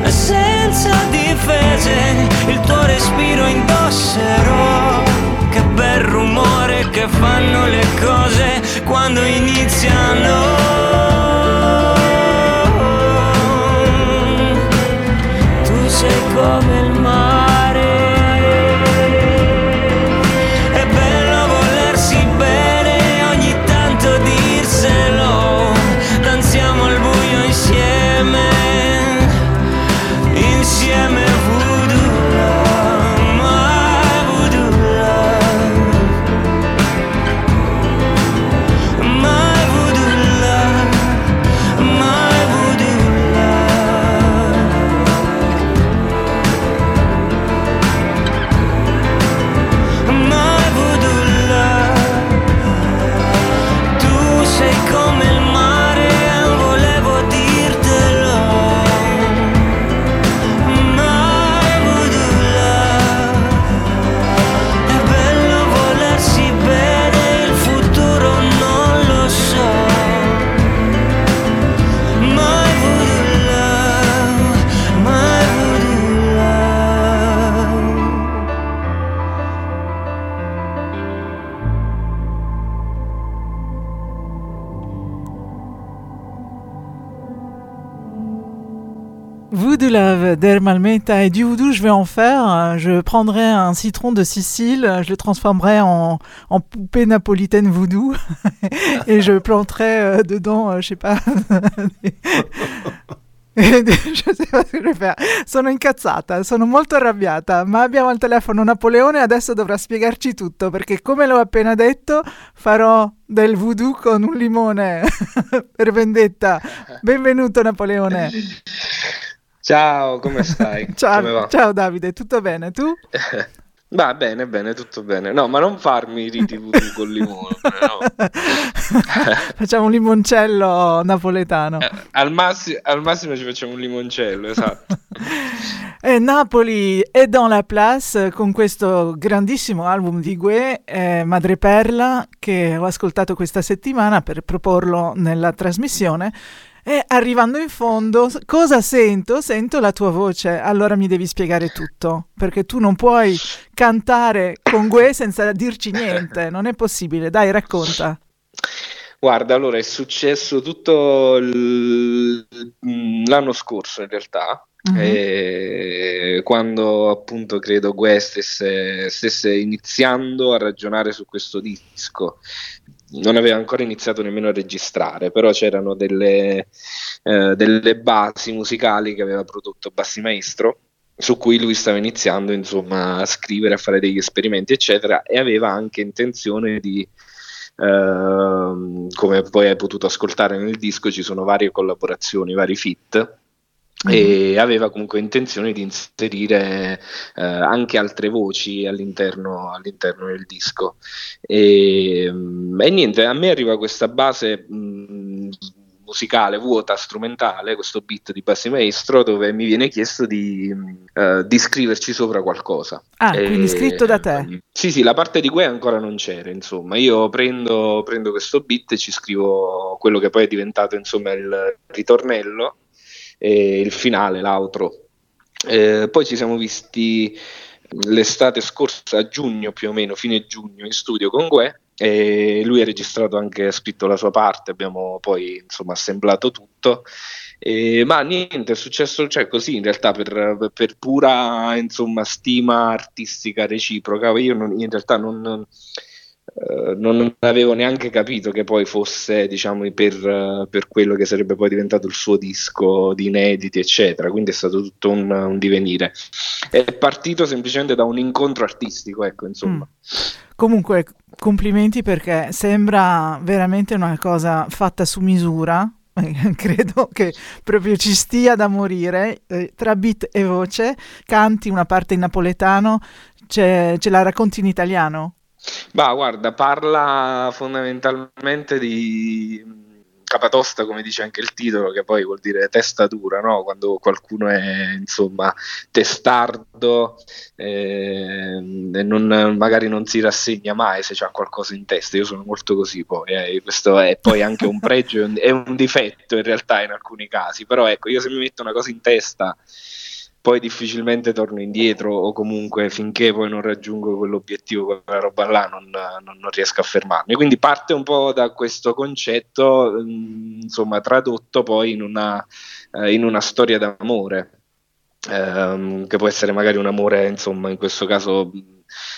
senza difese, il tuo respiro indosserò. Che bel rumore che fanno le cose quando iniziano. Tu sei come il mare. D'Hermalmeta et du voodoo, je vais en faire. Je prendrai un citron de Sicile, je le transformerai en, en poupée napolitaine voodoo et je planterai euh, dedans, euh, je sais pas. je sais pas ce che faire. Sono incazzata, sono molto arrabbiata, ma abbiamo al telefono Napoleone adesso dovrà spiegarci tutto perché come l'ho appena detto farò del voodoo con un limone per vendetta. Benvenuto Napoleone. Ciao, come stai? Come Ciao, va? ciao Davide, tutto bene? Tu? Va bene, bene, tutto bene. No, ma non farmi voodoo col limone, no. Facciamo un limoncello napoletano. Al, massi- al massimo ci facciamo un limoncello, esatto. E Napoli è dans la place con questo grandissimo album di Gue, eh, Madreperla, che ho ascoltato questa settimana per proporlo nella trasmissione. E arrivando in fondo, cosa sento? Sento la tua voce. Allora mi devi spiegare tutto, perché tu non puoi cantare con Gue senza dirci niente. Non è possibile. Dai, racconta. Guarda, allora è successo tutto il- l'anno scorso in realtà, Mhm. eh, quando appunto credo Gue stesse, stesse iniziando a ragionare su questo disco. Non aveva ancora iniziato nemmeno a registrare, però c'erano delle, eh, delle basi musicali che aveva prodotto Bassi Maestro su cui lui stava iniziando insomma a scrivere, a fare degli esperimenti eccetera e aveva anche intenzione di Ehm, come poi hai potuto ascoltare nel disco, ci sono varie collaborazioni, vari feat. E aveva comunque intenzione di inserire eh, anche altre voci all'interno, all'interno del disco. E, mm, e niente, a me arriva questa base mm, musicale vuota, strumentale, questo beat di Bassi Maestro, dove mi viene chiesto di, eh, di scriverci sopra qualcosa. Ah, E- quindi scritto da te. sì, sì, la parte di Gue ancora non c'era, insomma. Io prendo, prendo questo beat e ci scrivo quello che poi è diventato, insomma, il ritornello e il finale, l'outro. Eh, poi ci siamo visti l'estate scorsa, a giugno più o meno, fine giugno, in studio con Gue. E lui ha registrato anche, ha scritto la sua parte, abbiamo poi insomma assemblato tutto. E, ma niente, è successo cioè, così in realtà per, per pura insomma, stima artistica reciproca. Io non- in realtà non, eh, non avevo neanche capito che poi fosse, diciamo, per, eh, per, quello che sarebbe poi diventato il suo disco di inediti, eccetera. Quindi è stato tutto un, un divenire. È partito semplicemente da un incontro artistico, ecco, insomma. Mm. Comunque, complimenti perché sembra veramente una cosa fatta su misura. Credo che proprio ci stia da morire eh, tra beat e voce. Canti una parte in napoletano, ce, ce la racconti in italiano? Bah, guarda, parla fondamentalmente di capatosta, come dice anche il titolo, che poi vuol dire testa dura, no? quando qualcuno è insomma testardo eh, e non, magari non si rassegna mai se c'ha qualcosa in testa. Io sono molto così poi, eh. questo è poi anche un pregio e un, un difetto in realtà in alcuni casi, però ecco, io se mi metto una cosa in testa poi difficilmente torno indietro o comunque finché poi non raggiungo quell'obiettivo, quella roba là, non, non, non riesco a fermarmi. Quindi parte un po' da questo concetto, mm, insomma, tradotto poi in una, eh, in una storia d'amore, ehm, che può essere magari un amore, insomma, in questo caso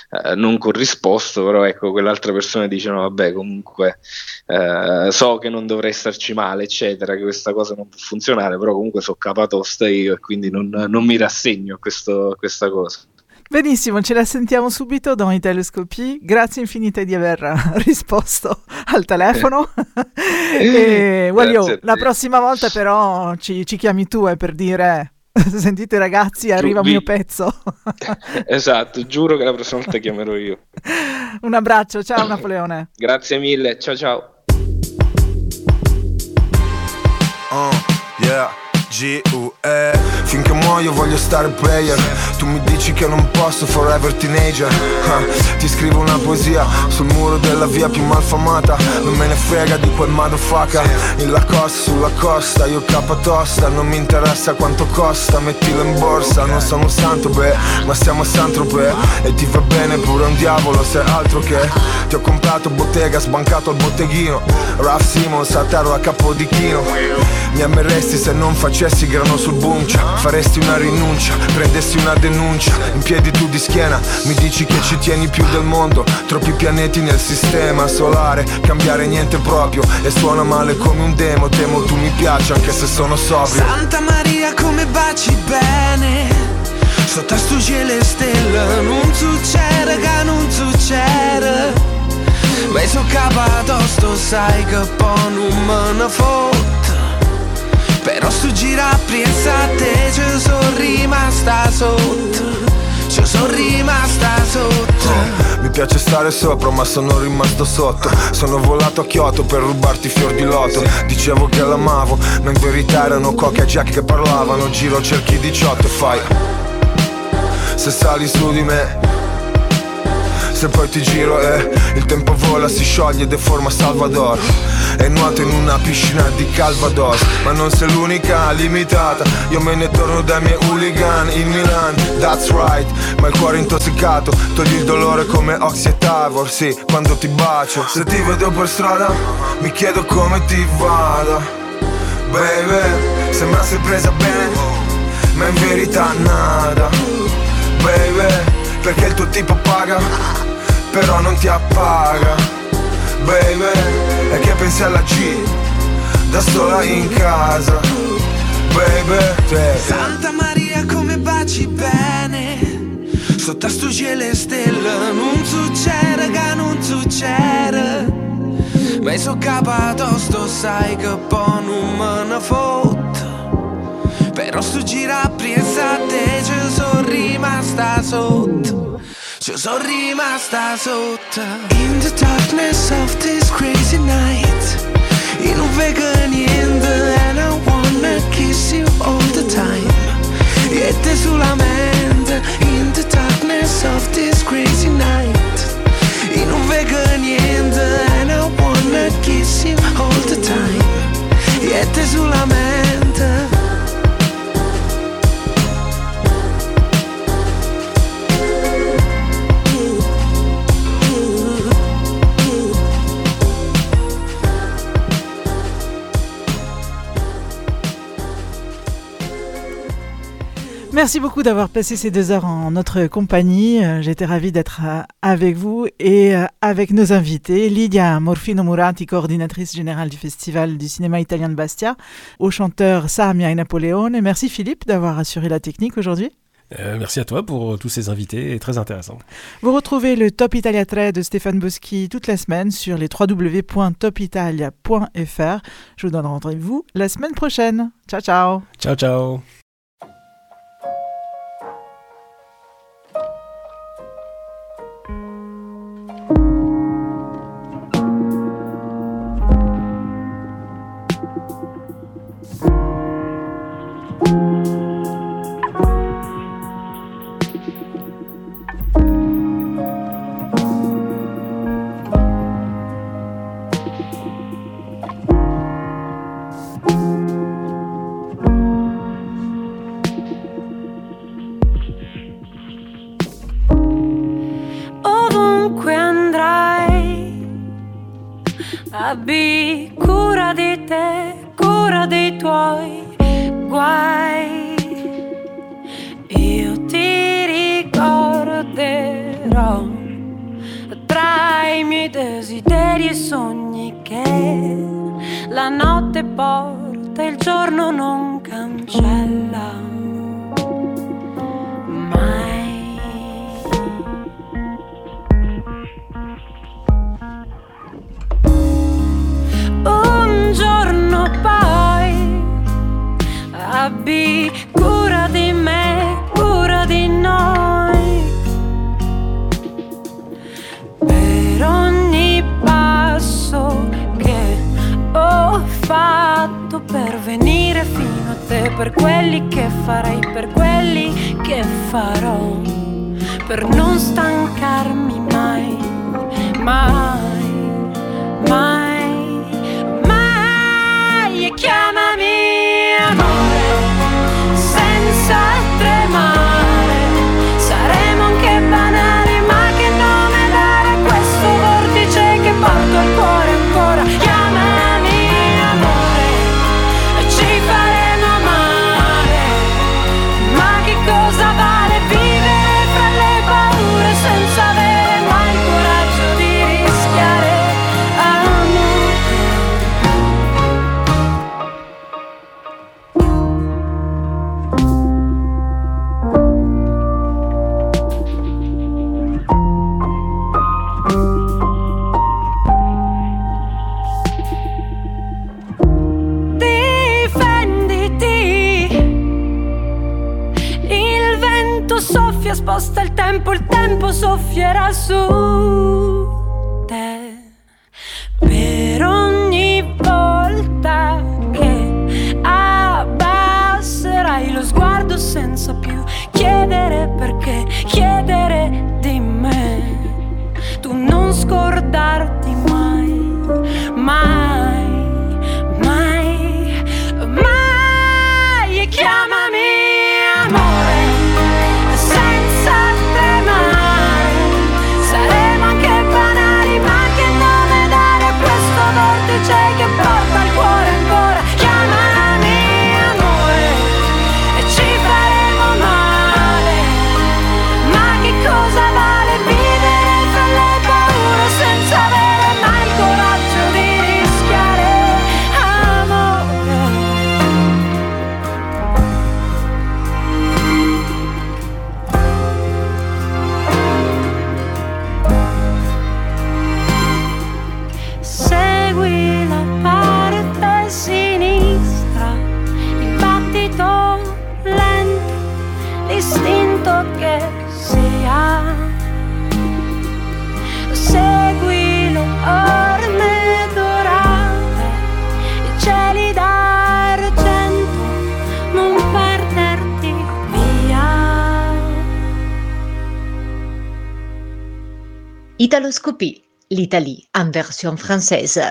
eh, non corrisposto, però ecco, quell'altra persona dice no, vabbè, comunque eh, so che non dovrei starci male, eccetera, che questa cosa non può funzionare, però comunque so capatosta io e quindi non, non mi rassegno a, questo, a questa cosa. Benissimo, ce la sentiamo subito da i telescopi. Grazie infinite di aver risposto al telefono. e, Guaglio, la prossima volta però ci, ci chiami tu eh, per dire Sentite ragazzi, arriva il mio pezzo. esatto, giuro che la prossima volta chiamerò io. Un abbraccio, ciao Napoleone. Grazie mille, ciao ciao. Uh, yeah. G-U-E Finché muoio voglio stare player. Tu mi dici che non posso forever teenager. Uh, Ti scrivo una poesia sul muro della via più malfamata. Non me ne frega di quel motherfucker. In la costa, sulla costa, io capa tosta. Non mi interessa quanto costa, mettilo in borsa. Non sono santo beh, ma siamo a Saint-Tropez E ti va bene pure un diavolo se altro che. Ti ho comprato bottega, sbancato al botteghino. Ralph Simons a terra a Capodichino Mi ameresti se non facessi facessi grano sul buncia Faresti una rinuncia, prendessi una denuncia In piedi tu di schiena, mi dici che ci tieni più del mondo Troppi pianeti nel sistema solare Cambiare niente proprio e suona male come un demo Temo tu mi piaci anche se sono sobrio. Santa Maria come baci bene Sotto sto cielo e stelle Non succede che non succede. Ma so capato sto sai che poi non me ne fotte però sto gira te ci sono rimasta sotto. Ci sono rimasta sotto. Mi piace stare sopra ma sono rimasto sotto. Sono volato a Kyoto per rubarti fior di loto. Dicevo che l'amavo ma in verità erano Coca e Jack che parlavano. Giro cerchi 18 e fai. Se sali su di me se poi ti giro e eh, il tempo vola, si scioglie ed è forma Salvador. E nuoto in una piscina di Calvados Ma non sei l'unica limitata. Io me ne torno dai miei hooligan in Milan. That's right, ma il cuore intossicato. Togli il dolore come Oxy e Tavor Sì, quando ti bacio. Se ti vedo per strada Mi chiedo come ti vada. Baby, sembra sei presa bene Ma in verità nada. Baby, perché il tuo tipo paga però non ti appaga. Baby, e che pensi alla G Da sola in casa. Baby, te Santa Maria come baci bene? Sotto sto cielo e stelle Non succede che non succede. Ma so capato sto sai che poi non me ne fotte Però sto gira a te ci sono rimasta sotto ci sono rimasta sotto. In the darkness of this crazy night. Io non vedo niente And I wanna kiss you all the time. E te sulla mente In the darkness of this crazy night. Io non vedo niente And I wanna kiss you all the time. E te sulla mente Merci beaucoup d'avoir passé ces deux heures en notre compagnie. Euh, j'étais ravie d'être euh, avec vous et euh, avec nos invités. Lydia Morfino Murati, coordinatrice générale du Festival du cinéma italien de Bastia, au chanteur Samia et Napoléon. Et merci Philippe d'avoir assuré la technique aujourd'hui. Merci à toi pour tous ces invités, très intéressant. Vous retrouvez le Top Italia Trade de Stéphane Boschi toute la semaine sur les www.topitalia.fr. Je vous donne rendez-vous la semaine prochaine. Ciao ciao. Ciao ciao. be porta, il giorno non l'Italie en version française.